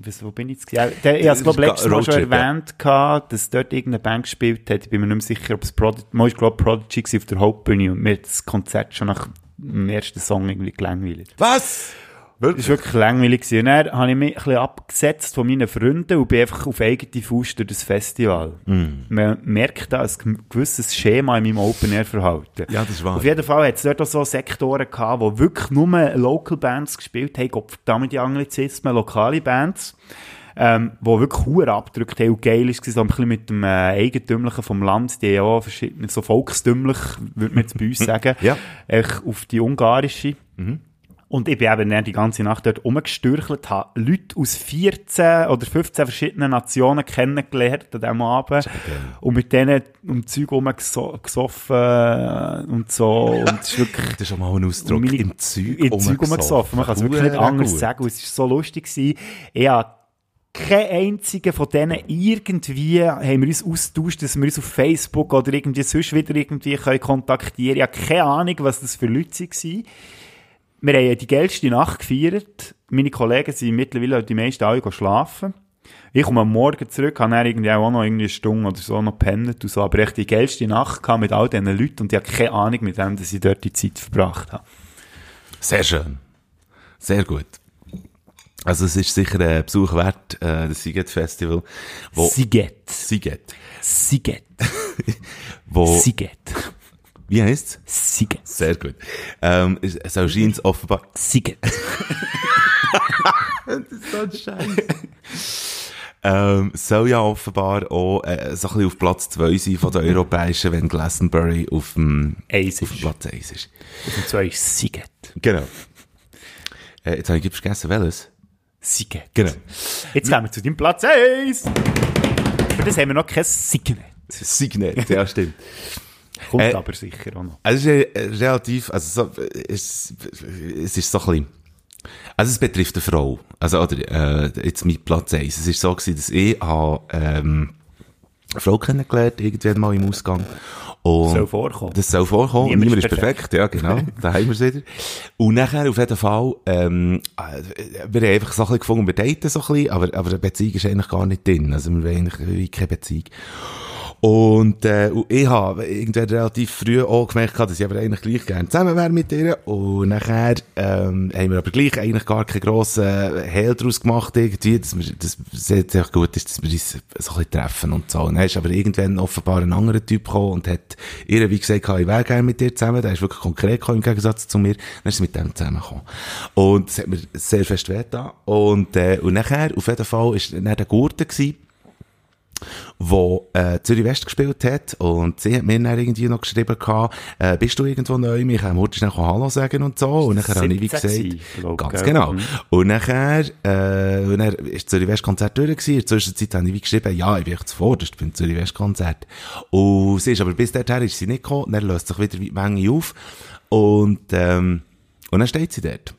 Was, wo bin ich jetzt? Ja, der, ich habe es, glaube ich, letztes Mal schon Roadtrip, ja. erwähnt, gehabt, dass dort irgendeine Band gespielt hat. Ich bin mir nicht mehr sicher, ob es Prodigy, mal ist, glaube ich, Prodigy gewesen auf der Hauptbühne und mir hat das Konzert schon nach dem ersten Song irgendwie gelangweilt. Was? Das war wirklich langweilig. Und dann habe ich mich ein bisschen abgesetzt von meinen Freunden und bin einfach auf eigene Faust durch das Festival. Man merkt da ein gewisses Schema in meinem Open-Air-Verhalten. Ja, das wahr. Auf jeden Fall hat es dort auch so Sektoren gehabt, wo wirklich nur Local Bands gespielt haben, Gott verdammt die Anglizismen, lokale Bands. Ähm, wo wirklich Huren abgedrückt haben und geil ist, so ein bisschen mit dem äh, Eigentümlichen vom Land, die ja auch verschiedene, so volkstümlich, würde man jetzt bei uns sagen, Ja. auf die ungarische. Und ich bin eben dann die ganze Nacht dort rumgestürchelt, habe Leute aus 14 oder 15 verschiedenen Nationen kennengelernt an diesem Abend. Und mit denen um Zeug rumgesoffen äh, und so. Und es ist wirklich... Das ist schon mal ein Ausdruck. Meine- Im Zeug Zeug rumgesoffen. Man kann es wirklich nicht anders gut. sagen. Es war so lustig. Gewesen. Ich kein einziger von denen irgendwie haben wir uns austauscht, dass wir uns auf Facebook oder irgendwie sonst wieder irgendwie können kontaktieren Ich habe keine Ahnung, was das für Leute waren. Wir haben die geilste Nacht gefeiert. Meine Kollegen sind mittlerweile die meisten alle schlafen. Ich komme am Morgen zurück, habe dann irgendwie auch noch irgendwie eine Stunde oder so noch gepennt und so, aber echt die geilste Nacht gehabt mit all diesen Leuten und ich habe keine Ahnung mit wem, dass ich dort die Zeit verbracht habe. Sehr schön. Sehr gut. Also es ist sicher ein Besuch wert, äh, das Siget Festival, wo Siget. Siget, Siget. wo Siget. Wie heißt's? Siget. Sehr gut. Ähm, es, es erscheint offenbar. Siget. Ähm, soll ja offenbar auch äh, so ein bisschen auf Platz 2 sein von den Europäischen, wenn Glastonbury auf dem, Eins auf ist. Platz 1 ist. Und zwar ist Siget. Genau. Äh, jetzt habe ich vergessen, welches? Siget. Genau. Jetzt kommen wir zu deinem Platz 1. Für das haben wir noch kein Signet. Signet, ja stimmt. Kommt Äh, aber sicher auch noch. Es ist relativ, also so, es, es ist so ein bisschen, also es betrifft eine Frau. Also, oder, äh, jetzt mit Platz 1. Es ist so gewesen, dass ich habe, ähm, eine Frau kennengelernt, irgendwann mal im Ausgang. Und Soll vorkommen. Das soll vorkommen. Niemand Niemand, ist perfekt. Ja, genau. da haben wir es wieder. Und nachher auf jeden Fall, ähm, äh, wir haben einfach so ein bisschen gefunden, wir daten so ein bisschen, aber, aber eine Beziehung ist eigentlich gar nicht drin. Also wir wollen eigentlich keine Beziehung. Und, äh, und ich habe irgendwann relativ früh auch gemerkt, dass ich aber eigentlich gleich gerne zusammen wäre mit ihr. Und nachher, ähm, haben wir aber gleich eigentlich gar keinen grossen Hehl daraus gemacht, irgendwie, dass wir, dass es echt gut ist, dass wir uns so ein bisschen treffen und so. Und dann ist aber irgendwann offenbar ein anderer Typ gekommen und hat ihr, wie gesagt, ich wäre gerne mit dir zusammen. Der ist wirklich konkret gekommen, im Gegensatz zu mir. Dann ist sie mit dem zusammengekommen. Und das hat mir sehr fest wehgetan. Und, äh, und nachher, auf jeden Fall, ist dann der Gurte gewesen, wo äh, Zürich West gespielt hat. Und sie hat mir dann irgendwie noch geschrieben gehabt, äh, bist du irgendwo neu, ich kann heute schnell Hallo sagen und so. Und nachher habe ich wie 17 gesagt, glaub, ganz gell? genau. Mhm. und nachher äh, und dann ist Zürich West Konzert durch gewesen. in der Zwischenzeit habe ich wie geschrieben, ja, ich bin echt zuvorderst beim Zürich West Konzert. Und sie ist aber bis dahin ist sie nicht gekommen, dann löst sich wieder die Menge auf. Und ähm, und dann steht sie dort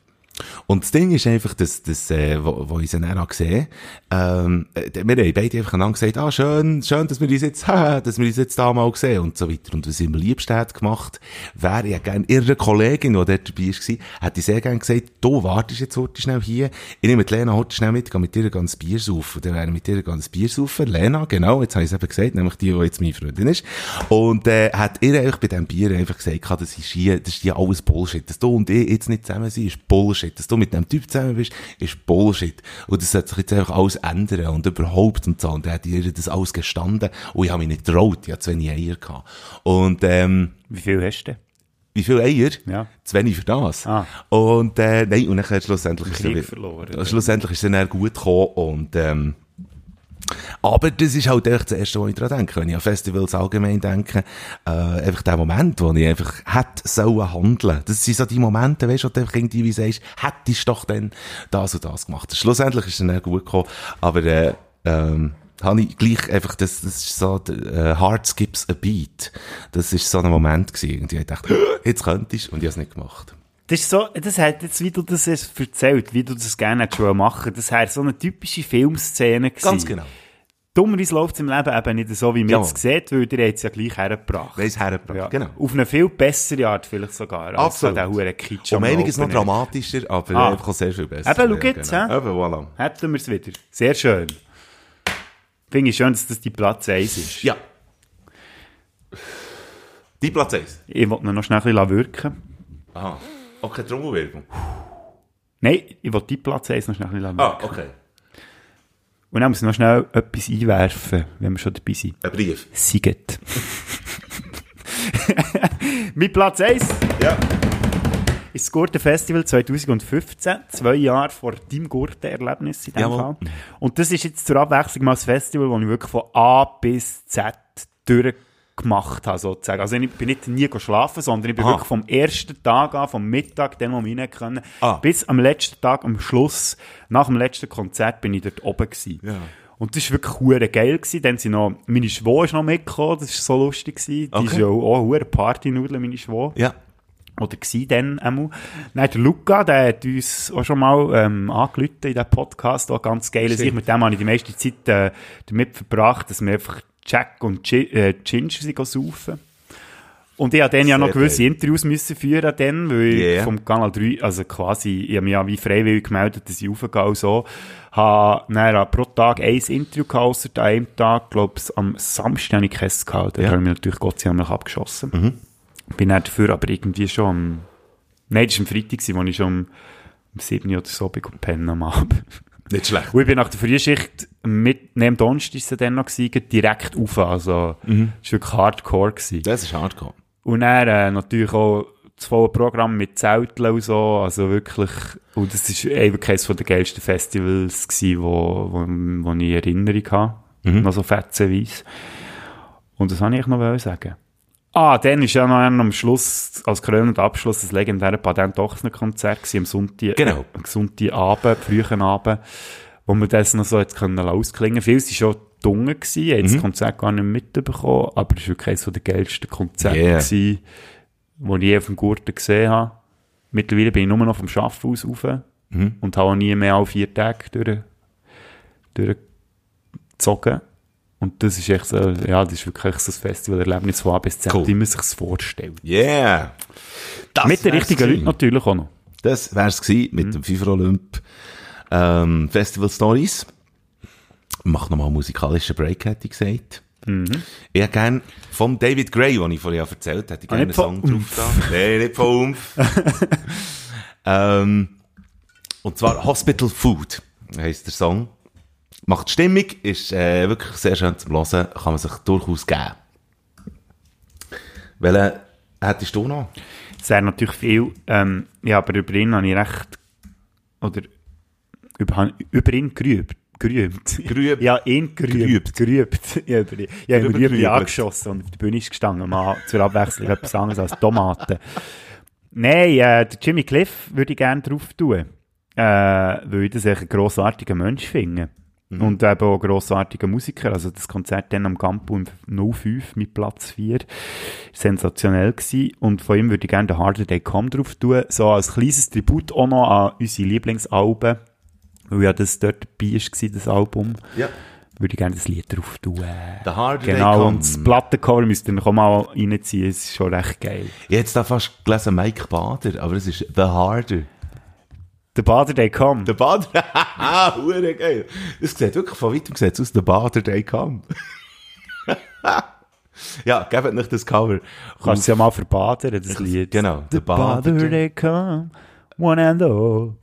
und das Ding ist einfach, dass, dass äh, wo, wo ich sie dann auch gesehen ähm, äh, wir haben beide einfach einander gesagt, ah, schön, schön, dass wir uns jetzt, haha, dass wir uns jetzt da mal sehen und so weiter. Und was ich am liebsten hätte gemacht, wäre ich gerne ihre Kollegin, die dort dabei war, hätte ich sehr gerne gesagt, du wartest jetzt heute schnell hier, ich nehme die Lena heute schnell mit, gehe mit ihr ganz Bier saufen. Dann wäre mit ihr ganz Bier saufen. Lena, genau, jetzt habe ich es eben gesagt, nämlich die, die jetzt meine Freundin ist. Und äh, hat ihr eigentlich bei diesem Bier einfach gesagt, das ist hier, das ist hier alles Bullshit. Dass du und ich jetzt nicht zusammen sind, ist Bullshit. Dass du mit dem Typ zusammen bist, ist Bullshit. Und das sollte sich jetzt einfach alles ändern und überhaupt und so. Und dann hat ihr das alles gestanden und ich habe mich nicht getraut. Ich hatte zu wenig Eier gehabt. Und ähm, Wie viel hast du denn? wie viele Eier? Ja. Zu wenig für das. Ah. Und äh, nein, und dann schlussendlich ist er- verloren. Schlussendlich ist es dann gut gekommen und ähm, aber das ist halt das Erste, was ich daran denke. Wenn ich an Festivals allgemein denke, äh, einfach der Moment, wo ich einfach hätte sollen handeln. Das sind so die Momente, weißt du, wo du einfach irgendwie wie sagst, hättest doch dann das und das gemacht. Schlussendlich ist es dann gut gekommen, aber äh, ähm, habe ich gleich einfach, das, das ist so, äh, Heart skips a beat. Das ist so ein Moment gewesen. Und ich dachte, jetzt könntest und ich habe es nicht gemacht. Das ist so, das hat jetzt, wie du das hast erzählt, wie du das gerne wollen machen, das wäre so eine typische Filmszene gewesen. Ganz genau. Dummerweise läuft es im Leben eben nicht so, wie man Ja. jetzt sieht, weil ihr es ja gleich hergebracht. Weiss hergebracht, Ja. genau. Auf eine viel bessere Art vielleicht sogar, als Absolut. der hure Kitsch Um einiges noch dramatischer, aber Ah. einfach sehr viel besser. Eben, schau jetzt, genau. hä? Eben, voilà. Hätten wir es wieder. Sehr schön. Finde ich schön, dass das die Platz 1 ist. Ja. Die Platz 1. Ich wollte noch schnell ein bisschen wirken. Aha. Okay, Trommelwirbel. Nein, ich wollte die Platz 1 noch schnell ein bisschen. Ah, okay. Und dann muss ich noch schnell etwas einwerfen, wenn wir schon dabei sind. Ein Brief. Siget. Mit Platz 1 Ja. ist das Gurten Festival 2015, zwei Jahre vor deinem Gurten-Erlebnis in dem Jawohl. Fall. Und das ist jetzt zur Abwechslung mal das Festival, das ich wirklich von A bis Z durchgemacht habe, sozusagen. Also ich bin nicht nie schlafen, sondern ich bin Aha. wirklich vom ersten Tag an, vom Mittag, den, wo wir rein können, Ah. bis am letzten Tag, am Schluss, nach dem letzten Konzert, bin ich dort oben gewesen. Ja. Und das war wirklich hure geil. Gewesen. Dann sind noch, meine Schwau ist noch mitgekommen, das war so lustig. Gewesen. Die Okay. ist ja auch hure Partynudel, meine Schwau. Ja. Oder gsi dann einmal. Dann der Luca, der hat uns auch schon mal ähm, angerufen in diesem Podcast, auch ganz geil. Stimmt. Ich mit dem habe ich die meiste Zeit äh, damit verbracht, dass wir einfach Jack und Gi äh, Ginger saufen. Und ich habe dann ja noch Sehr gewisse geil. Interviews müssen führen, dann, weil ich Yeah. vom Kanal 3, also quasi, ich habe mich ja wie freiwillig gemeldet, dass ich raufgehe und so. Habe dann pro Tag ein Interview gehabt, ausser an einem Tag, glaube ich, am Samstag habe ich keins gehabt. Da Ja. habe ich mich natürlich Gott sei Dank abgeschossen. Bin dann dafür aber irgendwie schon am, nein, das war am Freitag, wo ich schon um, um 7 oder so bin pennen am Abend. Nicht schlecht. Und ich bin nach der Frühschicht mit, neben Donnerstag ist es dann noch gewesen, direkt rauf, also, es war wirklich hardcore gewesen. Das ist hardcore. Und dann äh, natürlich auch das volle Programm mit Zelteln und so, also wirklich, und das ist wirklich eines der geilsten Festivals gewesen, wo, wo, wo ich in Erinnerung habe, noch so fetzenweise. Und das wollte ich noch sagen. Ah, dann ist ja noch am Schluss, als krönender Abschluss, das legendäre Patent-Ochsner-Konzert am Sonntag, Genau. äh, am Sonntagabend, frühen Abend, wo wir das noch so jetzt können ausklingen. Viele waren schon dunkel gewesen, haben das Konzert gar nicht mitbekommen, aber es war wirklich eines der geilsten Konzerte Yeah. gewesen, die ich je auf dem Gurten gesehen habe. Mittlerweile bin ich nur noch vom Schaffen aus rauf und habe auch nie mehr als vier Tage durch, durchgezogen. Und das ist echt so, ja, das ist wirklich so ein Festivalerlebnis von A bis Z, Cool. wie man sich es vorstellt. Yeah. Das Mit den richtigen. Leuten natürlich auch noch. Das wär's gewesen mit dem FIFA Olymp ähm, Festival Stories. Mach nochmal einen musikalischen Break, hätte ich gesagt. Ich hätte gerne vom David Gray, den ich vorhin erzählt habe, hätte ich Ah, gerne einen nicht Song von drauf da. Nein, nicht von Umf. ähm, und zwar Hospital Food heisst der Song. Macht Stimmung, ist äh, wirklich sehr schön zum Hören, kann man sich durchaus geben. Welchen hättest du noch? Es wäre natürlich viel, ähm, ja, aber über ihn habe ich recht, oder über, über ihn gerübt. Gerübt. Gerübt. Ja, ihn gerübt. Gerübt. Ja, über ihn. Ja, über gerübelt. angeschossen und auf der Bühne ist gestanden. Mal zur Abwechslung etwas anderes als Tomaten. Nein, äh, der Jimmy Cliff würde ich gerne drauf tun. Äh, weil ich das echt einen grossartigen Mensch finde. Und eben auch ein grossartiger Musiker. Also das Konzert dann am Campo im 05 mit Platz 4. Sensationell gewesen. Und von ihm würde ich gerne den Harder Day Come drauf tun. So als kleines Tribut auch noch an unsere Lieblingsalben. Weil ja das dort dabei war, das Album. Ja. Würde ich gerne das Lied drauf tun. The Harder Genau, Come. und das Plattencover müsst ihr noch mal reinziehen. Es ist schon recht geil. Ich hätte jetzt da fast gelesen Mike Bader, aber es ist The Harder. The Harder Day Come. Der Bader, hure geil. Das sieht wirklich von weitem sieht's aus, der Bader Day Come. ja, gebt nicht das Cover. Kannst du es ja mal verbadern, das Lied. Genau, The The Bader Bader Day Come, one and all.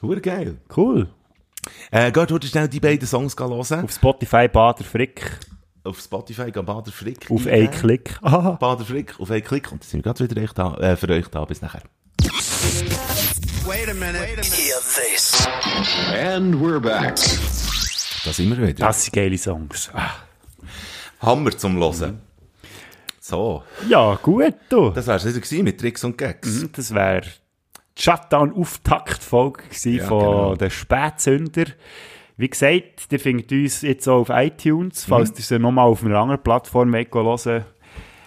Hure geil. Cool. Äh, geht heute schnell die beiden Songs hören. Auf Spotify Bader Frick. Auf Spotify gehen Bader Frick. Auf einen Klick. Ah. Bader Frick, auf einen Klick. Und dann sind wir gerade wieder da, äh, für euch da. Bis nachher. And we're back. Da sind wir wieder. Das sind geile Songs. Ah. Hammer zum Hören. So, Ja, gut, du. das wär's wieder gewesen mit Tricks und Gags. Mhm, Das wäre die Shutdown-Auftakt-Folge Ja, von genau. den Spätsünder. Wie gesagt, ihr findet uns jetzt auch auf iTunes, falls Mhm. ihr sie nochmal auf einer anderen Plattform wollt hören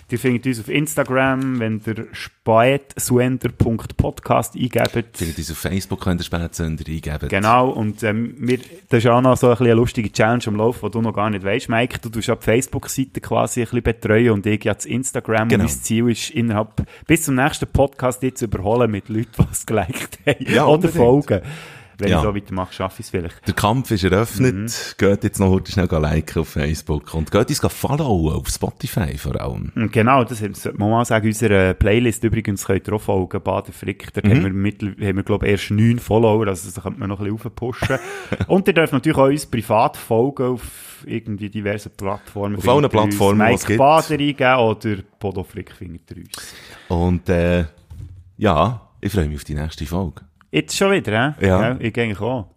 Ihr findet uns auf Instagram, wenn ihr spätsuender.podcast eingebt. Findet uns auf Facebook, könnt ihr Spätsünder eingeben. Genau, und ähm, wir, das ist auch noch so ein bisschen eine lustige Challenge am Laufen, die du noch gar nicht weißt, Mike. Du tust ja die Facebook-Seite quasi ein bisschen betreuen und ich ja das Instagram. Genau. Und mein Ziel ist, innerhalb, bis zum nächsten Podcast jetzt zu überholen mit Leuten, die es geliked haben. Ja, Oder folgen. Wenn Ja. ich so weitermache, schaffe ich es vielleicht. Der Kampf ist eröffnet. Mhm. Geht jetzt noch heute schnell liken auf Facebook. Und geht uns followen auf Spotify vor allem. Genau, das sollte man mal sagen, unserer Playlist übrigens könnt ihr auch folgen, Bader Frick, da Mhm. haben wir, mittel, haben wir glaube ich, erst neun Follower, also da könnte man noch ein bisschen aufpushen. Und ihr dürft natürlich auch uns privat folgen auf irgendwie diversen Plattformen. Auf allen Plattformen, Mike gibt. Bader eingeben oder Bodo Frick findet ihr uns. Und, äh, ja, ich freue mich auf die nächste Folge. Jetzt schon wieder, hä? Ja. Ähm. ich eigentlich auch.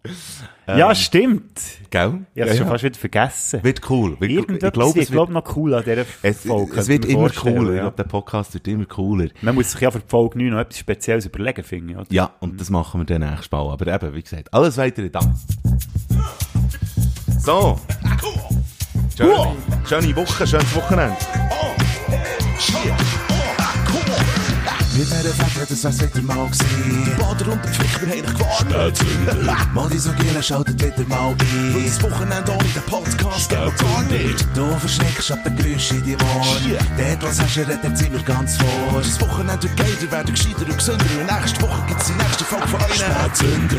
ja, stimmt. Gell? Ich habe es schon fast wieder vergessen. Wird cool. Wird, Irgendetwas ich glaube, wird, es glaub, wird, noch cool an dieser es, Folge. es wird ich immer cooler. Ich Ja. glaube, der Podcast wird immer cooler. Man muss sich ja für die Folge 9 noch etwas Spezielles überlegen, finde ich. Oder? Ja, und das machen wir dann nächstes Mal. Aber eben, wie gesagt, alles weitere dann. So. Schöne, schöne Woche, schönes Wochenende. Mit dieser Fächer, das wär's wieder mal gewesen. Bader und der Flick, wir haben dich gewarnt. Mal die so Gielen schaltet wieder mal ein. Weil das Wochenende ohne den Podcast geht gar nicht. Du verschreckst ab den Geräuschen in die Ohren. Dort, was hast du, redet sind wir ganz vor. Das Wochenende wird geiler, werden gescheiter und gesünder. Und nächste Woche gibt's die nächste Folge von euch. Spätzünder.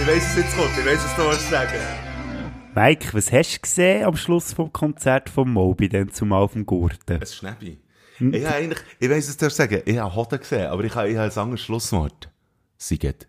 Ich weiss es jetzt gut, ich weiss es noch sagen. Mike, was hast du gesehen am Schluss vom Konzert von Moby, dann zumal auf dem Gurten? Ein Schnäppi. Ich eigentlich, ich weiss es dir sagen, ich habe Hoden gesehen, aber ich habe, ich habe ein anderes Schlusswort. Sie geht